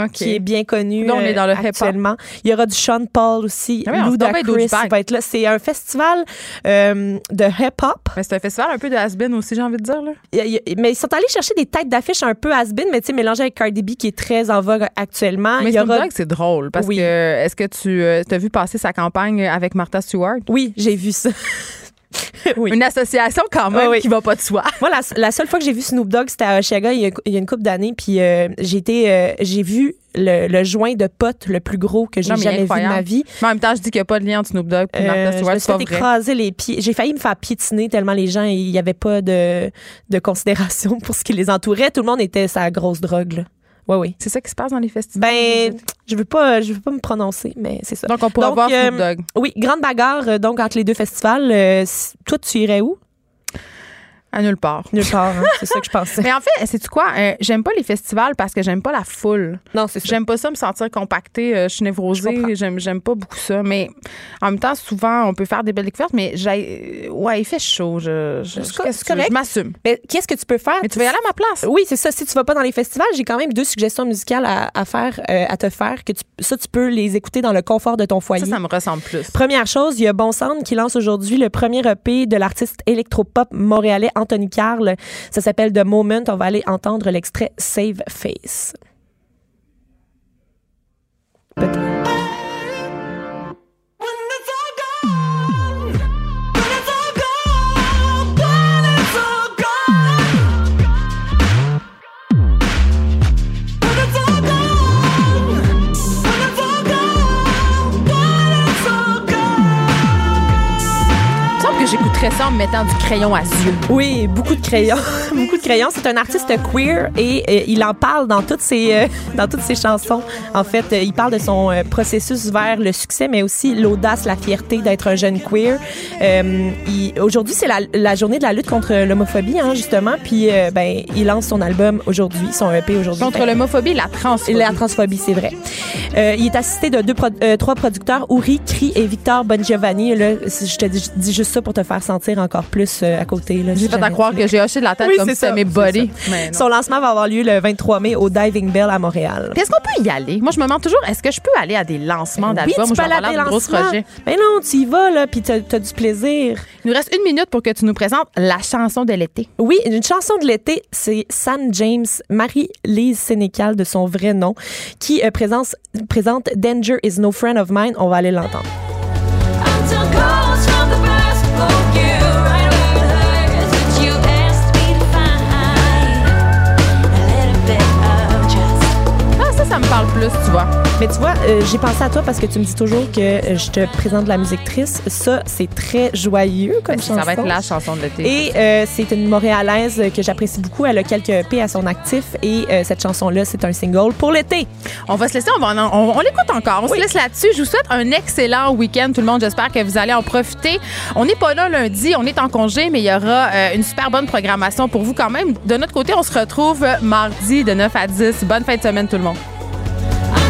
Qui est bien connu Là, on est euh, dans le hip-hop. actuellement. Il y aura du Sean Paul aussi. Ah oui, Chris va être là. C'est un festival euh, de hip-hop. Mais c'est un festival un peu de has-been aussi, j'ai envie de dire. Là. Mais ils sont allés chercher des têtes d'affiche un peu has-been, mais tu sais, mélangées avec Cardi B qui est très en vogue actuellement. Mais il y aura... Dogg, c'est drôle parce Oui. que est-ce que tu as vu passer sa campagne avec Martha Stewart? Oui, j'ai vu ça. oui. Une association quand même oui. qui va pas de soi. Moi, la, la seule fois que j'ai vu Snoop Dogg, c'était à Oshiaga il y a, il y a une couple d'années, puis euh, j'ai été, euh, j'ai vu le, le joint de potes le plus gros que j'ai jamais vu de incroyable. ma vie. Mais en même temps, je dis qu'il n'y a pas de lien entre Snoop Dogg et Euh, je me suis écraser les pieds. J'ai failli me faire piétiner tellement les gens, il n'y avait pas de, de considération pour ce qui les entourait. Tout le monde était sa grosse drogue. Là. Oui, oui. C'est ça qui se passe dans les festivals. Ben, je veux pas, je veux pas me prononcer, mais c'est ça. donc, on pourra donc, voir euh, Dogg. Oui, grande bagarre euh, donc entre les deux festivals. Euh, toi, tu irais où? À nulle part. Nulle part, hein. c'est ça que je pensais. Mais en fait, c'est tu quoi? Euh, j'aime pas les festivals parce que j'aime pas la foule. Non, c'est ça. J'aime pas ça me sentir compactée. euh, je suis névrosée. J'aime, j'aime pas beaucoup ça. Mais en même temps, souvent, on peut faire des belles découvertes. Mais j'ai, euh, ouais, il fait chaud. Je, je, C'est qu'est-ce que correct. je m'assume. Mais qu'est-ce que tu peux faire? Mais tu vas y aller à ma place. Oui, c'est ça. Si tu vas pas dans les festivals, j'ai quand même deux suggestions musicales à, à faire, euh, à te faire. Que tu, ça, tu peux les écouter dans le confort de ton foyer. Ça, ça me ressemble plus. Première chose, il y a Bon Sound qui lance aujourd'hui le premier EP de l'artiste électropop montréalais Anthony Carl. Ça s'appelle The Moment. On va aller entendre l'extrait Save Face. En me mettant du crayon à yeux. Oui, beaucoup de crayons. beaucoup de crayons. C'est un artiste queer et euh, il en parle dans toutes ses, euh, dans toutes ses chansons. En fait, euh, il parle de son processus vers le succès, mais aussi l'audace, la fierté d'être un jeune queer. Aujourd'hui, c'est la, la journée de la lutte contre l'homophobie, hein, justement. Puis, ben, il lance son album aujourd'hui, son EP aujourd'hui. Contre Ben, l'homophobie et la transphobie. la transphobie, c'est vrai. Il est assisté de deux pro- trois producteurs, Uri, Cri et Victor Bongiovanni. Là, je te dis, dis juste ça pour te faire sentir encore plus euh, à côté. J'ai fait à croire tu que j'ai hoché de la tête Oui, comme c'est si c'était ça, mes body. Mais. Son lancement va avoir lieu le 23 mai au Diving Bell à Montréal. Est-ce qu'on peut y aller? Moi, je me demande toujours, est-ce que je peux aller à des lancements Oui, d'albums tu ou peux je des gros lancements. projet? Mais non, tu y vas, là, puis t'as as du plaisir. Il nous reste une minute pour que tu nous présentes la chanson de l'été. Oui, une chanson de l'été, c'est Sam James, Marie-Lise Sénécal de son vrai nom, qui euh, présente, présente Danger is no friend of mine. On va aller l'entendre. Plus, tu vois. Mais tu vois, euh, j'ai pensé à toi parce que tu me dis toujours que euh, je te présente de la musique triste. Ça, c'est très joyeux comme Ben, chanson. ça va être la chanson de l'été. Et euh, c'est une Montréalaise que j'apprécie beaucoup. Elle a quelques EP à son actif et cette chanson-là, c'est un single pour l'été. On va se laisser, on, va en- on, on l'écoute encore. On se laisse là-dessus. Je vous souhaite un excellent week-end, tout le monde. J'espère que vous allez en profiter. On n'est pas là lundi, on est en congé, mais il y aura une super bonne programmation pour vous quand même. De notre côté, on se retrouve mardi de 9 à 10. Bonne fin de semaine, tout le monde.